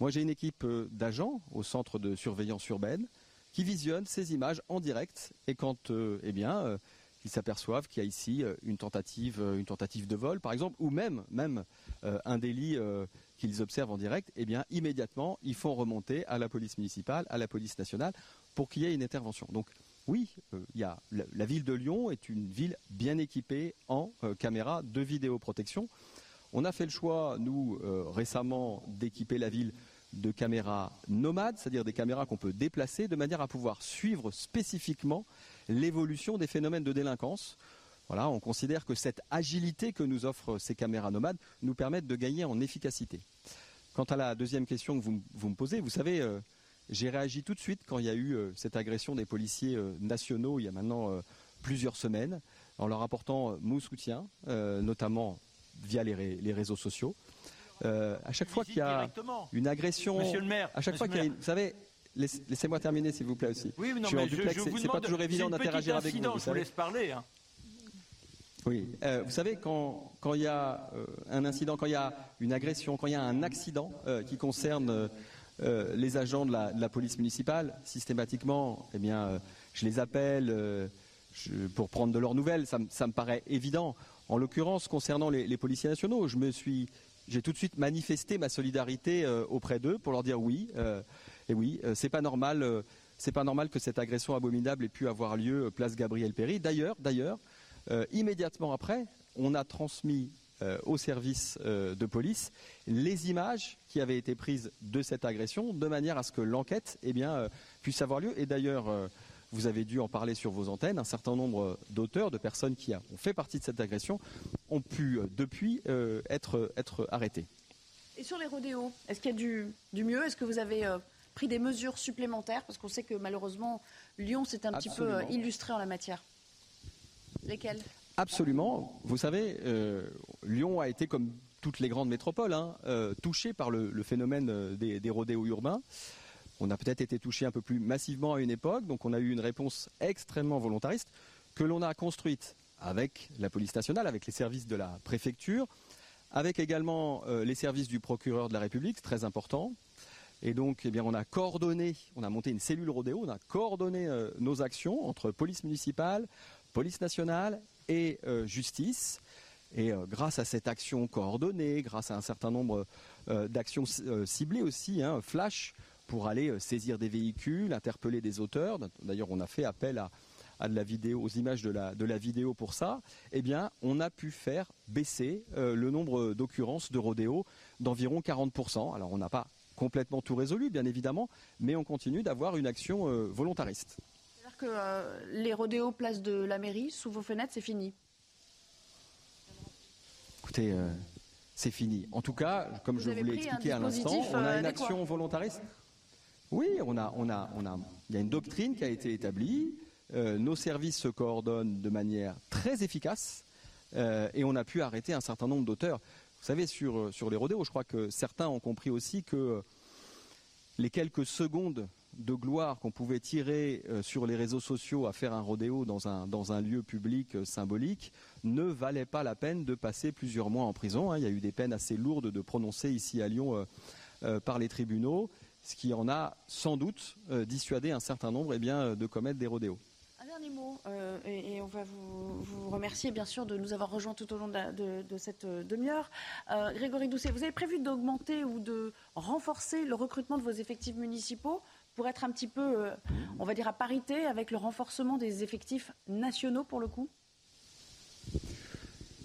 Moi j'ai une équipe d'agents au centre de surveillance urbaine qui visionnent ces images en direct et quand eh bien, qu'ils s'aperçoivent qu'il y a ici euh, une tentative, euh, une tentative de vol, par exemple, ou même, même euh, un délit qu'ils observent en direct, eh bien, immédiatement, ils font remonter à la police municipale, à la police nationale, pour qu'il y ait une intervention. Donc, oui, y a, la, ville de Lyon est une ville bien équipée en caméras de vidéoprotection. On a fait le choix, nous, récemment, d'équiper la ville de caméras nomades, c'est-à-dire des caméras qu'on peut déplacer de manière à pouvoir suivre spécifiquement l'évolution des phénomènes de délinquance. Voilà, on considère que cette agilité que nous offrent ces caméras nomades nous permettent de gagner en efficacité. Quant à la deuxième question que vous, me posez, vous savez, euh, j'ai réagi tout de suite quand il y a eu euh, cette agression des policiers euh, nationaux il y a maintenant plusieurs semaines, en leur apportant mon soutien, notamment via les, réseaux sociaux. À chaque fois qu'il y a une agression, Monsieur le maire, à chaque fois qu'il y a, vous savez, laissez-moi terminer, s'il vous plaît aussi. Oui, mais non, mais c'est pas toujours évident d'interagir avec vous. vous je vous laisse parler. Hein. Oui, euh, vous savez, quand, quand il y a euh, un incident, quand il y a une agression, quand il y a un accident euh, qui concerne les agents de la, de la, police municipale, systématiquement, eh bien, je les appelle je, pour prendre de leurs nouvelles. Ça, ça, me paraît évident. En l'occurrence, concernant les, les, policiers nationaux, je me suis, j'ai tout de suite manifesté ma solidarité auprès d'eux pour leur dire oui, et oui, c'est pas normal. c'est pas normal que cette agression abominable ait pu avoir lieu place Gabriel Péry. D'ailleurs, d'ailleurs, euh, immédiatement après, on a transmis euh, au service euh, de police les images qui avaient été prises de cette agression, de manière à ce que l'enquête eh puisse avoir lieu. Et d'ailleurs, vous avez dû en parler sur vos antennes, un certain nombre d'auteurs, de personnes qui ont fait partie de cette agression, ont pu depuis être, arrêtés. Et sur les rodéos, est-ce qu'il y a du, du mieux? Est-ce que vous avez pris des mesures supplémentaires? Parce qu'on sait que malheureusement, Lyon s'est un petit peu illustré en la matière. Lesquels Absolument. Vous savez, euh, Lyon a été comme toutes les grandes métropoles, hein, euh, touché par le, phénomène euh, des, des, rodéos urbains. On a peut-être été touché un peu plus massivement à une époque, donc on a eu une réponse extrêmement volontariste que l'on a construite avec la police nationale, avec les services de la préfecture, avec également les services du procureur de la République, très important. Et donc, eh bien, on a coordonné, on a monté une cellule rodéo, on a coordonné nos actions entre police municipale, police nationale et euh, justice. Et euh, grâce à cette action coordonnée, grâce à un certain nombre euh, d'actions ciblées aussi, hein, flash, pour aller saisir des véhicules, interpeller des auteurs. D'ailleurs, on a fait appel à, de la vidéo, aux images de la, de la vidéo pour ça. Eh bien, on a pu faire baisser le nombre d'occurrences de rodéo d'environ 40%. Alors, on n'a pas complètement tout résolu, bien évidemment, mais on continue d'avoir une action volontariste que euh, les rodéos place de la mairie, sous vos fenêtres, c'est fini Écoutez, euh, c'est fini. En tout cas, comme je vous l'ai expliqué à l'instant, on a une euh, action volontariste. Oui, on a, on a, on a, il y a une doctrine qui a été établie. Nos services se coordonnent de manière très efficace et on a pu arrêter un certain nombre d'auteurs. Vous savez, sur, sur les rodéos, je crois que certains ont compris aussi que les quelques secondes de gloire qu'on pouvait tirer euh, sur les réseaux sociaux à faire un rodéo dans un, lieu public euh, symbolique ne valait pas la peine de passer plusieurs mois en prison. Hein. Il y a eu des peines assez lourdes de prononcer ici à Lyon euh, par les tribunaux, ce qui en a sans doute dissuadé un certain nombre eh bien, de commettre des rodéos. Dernier mot, et, on va vous, remercier bien sûr de nous avoir rejoints tout au long de, cette demi-heure. Grégory Doucet, vous avez prévu d'augmenter ou de renforcer le recrutement de vos effectifs municipaux pour être un petit peu, euh, on va dire, à parité avec le renforcement des effectifs nationaux pour le coup?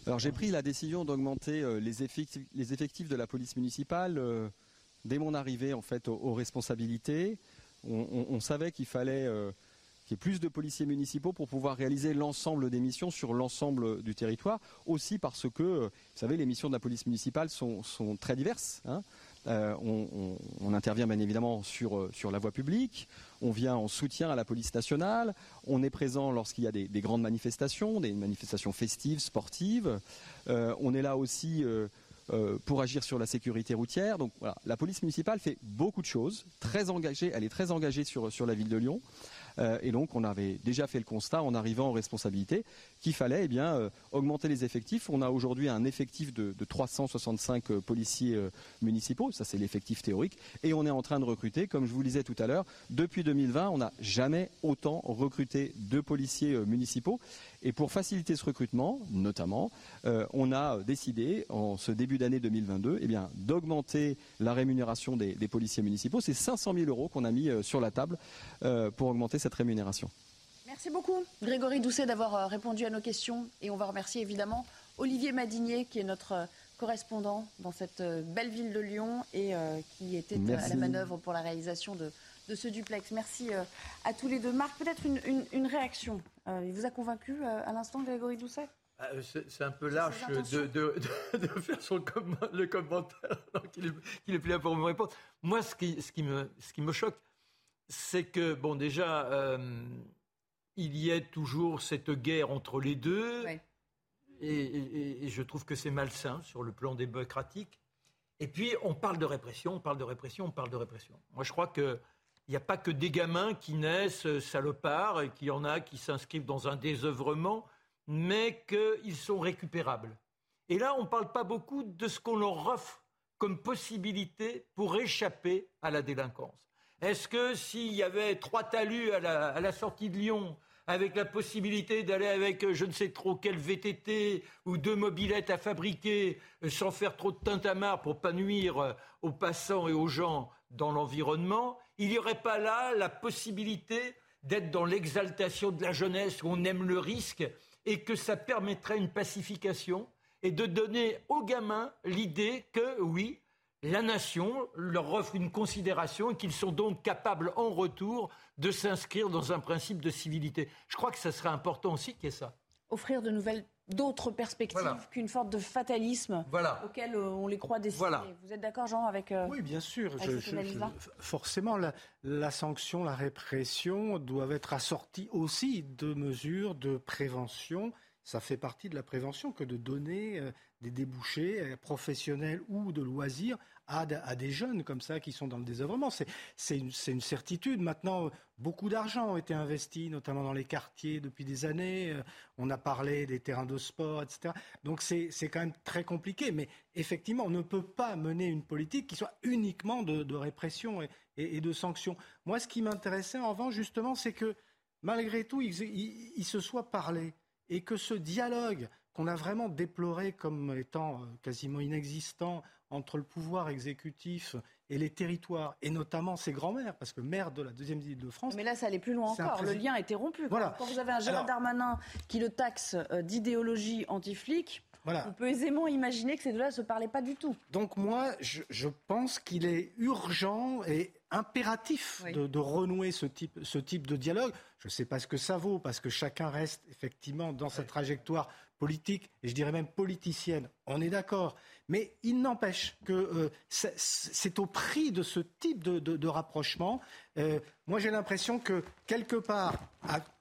Alors j'ai pris la décision d'augmenter euh, les, effectifs, de la police municipale euh, dès mon arrivée en fait aux, responsabilités. On, savait qu'il fallait plus de policiers municipaux pour pouvoir réaliser l'ensemble des missions sur l'ensemble du territoire. Aussi parce que, vous savez, les missions de la police municipale sont, très diverses. Hein. Euh, on, intervient bien évidemment sur, euh, sur la voie publique, on vient en soutien à la police nationale, on est présent lorsqu'il y a des, grandes manifestations, des manifestations festives, sportives, euh, on est là aussi pour agir sur la sécurité routière. Donc voilà, la police municipale fait beaucoup de choses, elle est très engagée sur la ville de Lyon. Euh, et donc, on avait déjà fait le constat en arrivant en responsabilité qu'il fallait eh bien, euh, augmenter les effectifs. On a aujourd'hui un effectif de, 365 euh, policiers municipaux, ça c'est l'effectif théorique, et on est en train de recruter, comme je vous le disais tout à l'heure, depuis 2020, on n'a jamais autant recruté de policiers municipaux. Et pour faciliter ce recrutement, notamment, on a décidé, en ce début d'année 2022, eh bien, d'augmenter la rémunération des, des policiers municipaux. C'est 500 000 euros qu'on a mis sur la table pour augmenter cette rémunération. Merci beaucoup, Grégory Doucet, d'avoir euh, répondu à nos questions. Et on va remercier évidemment Olivier Madinier, qui est notre euh, correspondant dans cette euh, belle ville de Lyon et qui était à la manœuvre pour la réalisation de, ce duplex. Merci à tous les deux. Marc, peut-être une, réaction. il vous a convaincu à l'instant, Grégory Doucet? Ah, c'est un peu lâche de, faire son le commentaire qu'il est, plus là pour me répondre. Moi, ce qui, ce qui, me, ce qui me choque, c'est que, bon, déjà, euh, il y a toujours cette guerre entre les deux. Et, je trouve que c'est malsain sur le plan démocratique. Et puis, on parle de répression, on parle de répression, on parle de répression. Moi, je crois que il n'y a pas que des gamins qui naissent euh, salopards et qu'il y en a qui s'inscrivent dans un désœuvrement, mais qu'ils sont récupérables. Et là, on ne parle pas beaucoup de ce qu'on leur offre comme possibilité pour échapper à la délinquance. Est-ce que s'il y avait trois talus à la, sortie de Lyon, avec la possibilité d'aller avec euh, je ne sais trop quel VTT ou deux mobilettes à fabriquer euh, sans faire trop de tintamarre pour pas nuire aux passants et aux gens dans l'environnement, il n'y aurait pas là la possibilité d'être dans l'exaltation de la jeunesse où on aime le risque et que ça permettrait une pacification et de donner aux gamins l'idée que oui, la nation leur offre une considération et qu'ils sont donc capables en retour de s'inscrire dans un principe de civilité. Je crois que ça serait important aussi qu'il y ait ça. Offrir de nouvelles d'autres perspectives qu'une sorte de fatalisme auquel euh, on les croit destinés. Vous êtes d'accord, Jean, avec euh, Oui, bien sûr. forcément, la, sanction, la répression doivent être assorties aussi de mesures de prévention. Ça fait partie de la prévention que de donner euh, des débouchés professionnels ou de loisirs à, des jeunes comme ça qui sont dans le désœuvrement. C'est une, une, certitude. Maintenant, beaucoup d'argent a été investi, notamment dans les quartiers depuis des années. Euh, on a parlé des terrains de sport, etc. Donc c'est quand même très compliqué. Mais effectivement, on ne peut pas mener une politique qui soit uniquement de, répression et, de sanctions. Moi, ce qui m'intéressait en justement, c'est que malgré tout, il se soit parlé et que ce dialogue qu'on a vraiment déploré comme étant euh, quasiment inexistant entre le pouvoir exécutif et les territoires, et notamment ses grands-mères, parce que maire de la deuxième ville de France. Mais là, ça allait plus loin encore. Le lien été rompu. Voilà. Quand vous avez un Gérard Darmanin qui le taxe euh, d'idéologie anti-flic, on peut aisément imaginer que ces deux-là ne se parlaient pas du tout. Donc moi, je, pense qu'il est urgent et impératif de, renouer ce type, ce type de dialogue. Je ne sais pas ce que ça vaut, parce que chacun reste effectivement dans sa trajectoire politique, et je dirais même politicienne. On est d'accord. Mais il n'empêche que euh, c'est au prix de ce type de, rapprochement. Euh, moi, j'ai l'impression que, quelque part,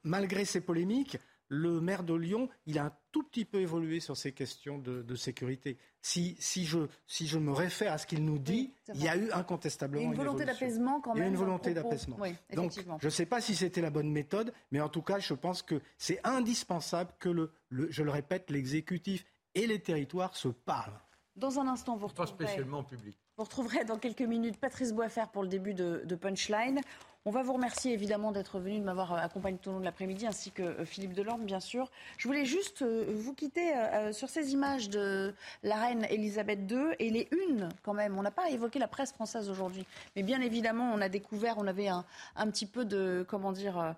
malgré ces polémiques, le maire de Lyon, il a un tout petit peu évolué sur ces questions de, sécurité. Si, si, je, si je me réfère à ce qu'il nous dit, il y a eu incontestablement une volonté d'apaisement quand même. Il y a une volonté d'apaisement. Donc, je ne sais pas si c'était la bonne méthode, mais en tout cas, je pense que c'est indispensable que, le, je le répète, l'exécutif et les territoires se parlent. Dans un instant, vous retrouverez... Pas spécialement public. Vous retrouverez dans quelques minutes Patrice Boisfer pour le début de, Punchline. On va vous remercier évidemment d'être venu, de m'avoir euh, accompagné tout au long de l'après-midi, ainsi que euh, Philippe Delorme, bien sûr. Je voulais juste euh, vous quitter sur ces images de la reine Elisabeth II et les unes, quand même. On n'a pas évoqué la presse française aujourd'hui, mais bien évidemment, on a découvert, on avait un, petit peu de, comment dire,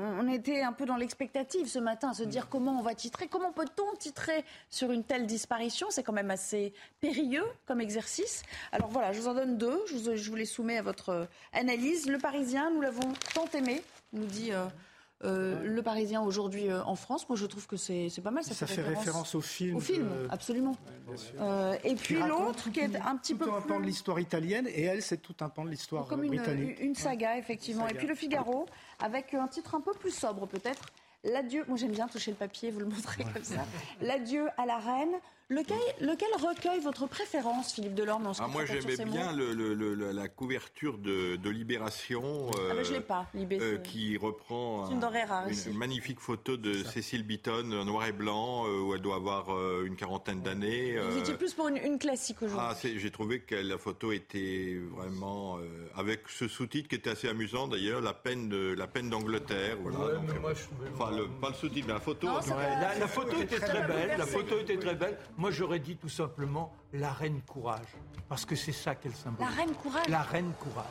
on était un peu dans l'expectative ce matin, à se dire comment on va titrer, comment peut-on titrer sur une telle disparition? C'est quand même assez périlleux comme exercice. Alors voilà, je vous en donne deux, je vous, les soumets à votre analyse. Le Parisien, nous l'avons tant aimé, nous dit euh, euh, le Parisien aujourd'hui euh, en France. Moi, je trouve que c'est pas mal. Ça, fait, référence, au film. Au film, absolument. et puis l'autre, qui est un petit peu. Tout un pan de l'histoire italienne, et elle, c'est tout un pan de l'histoire britannique. Une, une saga, effectivement. Et puis le Figaro, avec un titre un peu plus sobre, peut-être. L'adieu, moi j'aime bien toucher le papier, vous le montrez comme ça. L'adieu à la reine. Lequel, lequel, recueille votre préférence, Philippe Delorme ah, Moi, j'aimais bien le, la couverture de, Libération. ah, ben, je l'ai pas, Libé, euh, qui reprend une, une, magnifique photo de Cécile Beaton, en noir et blanc, euh, où elle doit avoir euh, une quarantaine d'années. Vous étiez plus pour une, classique aujourd'hui. Ah, j'ai trouvé que la photo était vraiment avec ce sous-titre qui était assez amusant d'ailleurs, la peine d'Angleterre. Voilà. enfin, le, pas le sous-titre, mais la photo. la, photo était très belle. La photo était très belle. Moi, j'aurais dit tout simplement la reine courage, parce que c'est ça qu'elle symbolise. La reine courage La reine courage.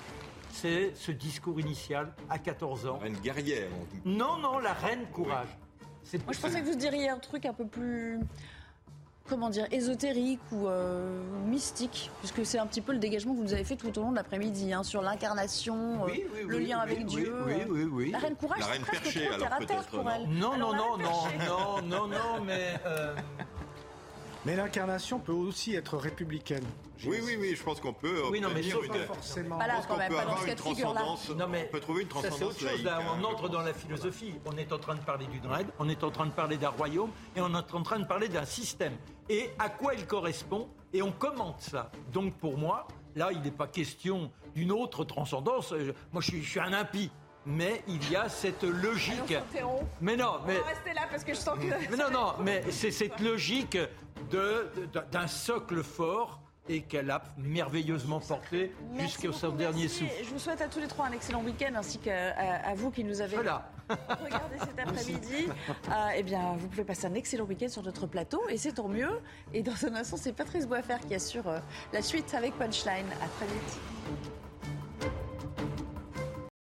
C'est ce discours initial à 14 ans. La reine guerrière. Non, non, la reine courage. Moi, je pensais que vous diriez un truc un peu plus comment dire, ésotérique ou euh, mystique, puisque c'est un petit peu le dégagement que vous nous avez fait tout au long de l'après-midi, hein, sur l'incarnation, euh, le lien avec Dieu. Oui, oui, oui. La reine courage, c'est presque perchée, pour elle. Non, non, non, non, non, non, non, mais... Euh, mais l'incarnation peut aussi être républicaine. Oui, oui, oui, je pense qu'on peut. Oui, non, mais sauf que forcément. Pas là, quand même, pas dans cette figure-là. Non, mais on peut trouver une transcendance. C'est autre chose. Là, on entre dans la philosophie. On est en train de parler du dread, on est en train de parler d'un royaume, et on est en train de parler d'un système. Et à quoi il correspond? Et on commente ça. Donc, pour moi, Là, il n'est pas question d'une autre transcendance. Moi, je suis, un impie mais il y a cette logique. mais non, mais. On va rester là parce que je sens que. Mais non, non, mais c'est cette logique de, d'un socle fort et qu'elle a merveilleusement porté jusqu'au son dernier souffle. Je vous souhaite à tous les trois un excellent week-end ainsi qu'à vous qui nous avez regardé cet après-midi. Euh, eh bien, vous pouvez passer un excellent week-end sur notre plateau et c'est tant mieux. Et dans un instant, c'est Patrice Boisfer qui assure euh, la suite avec Punchline. À très vite.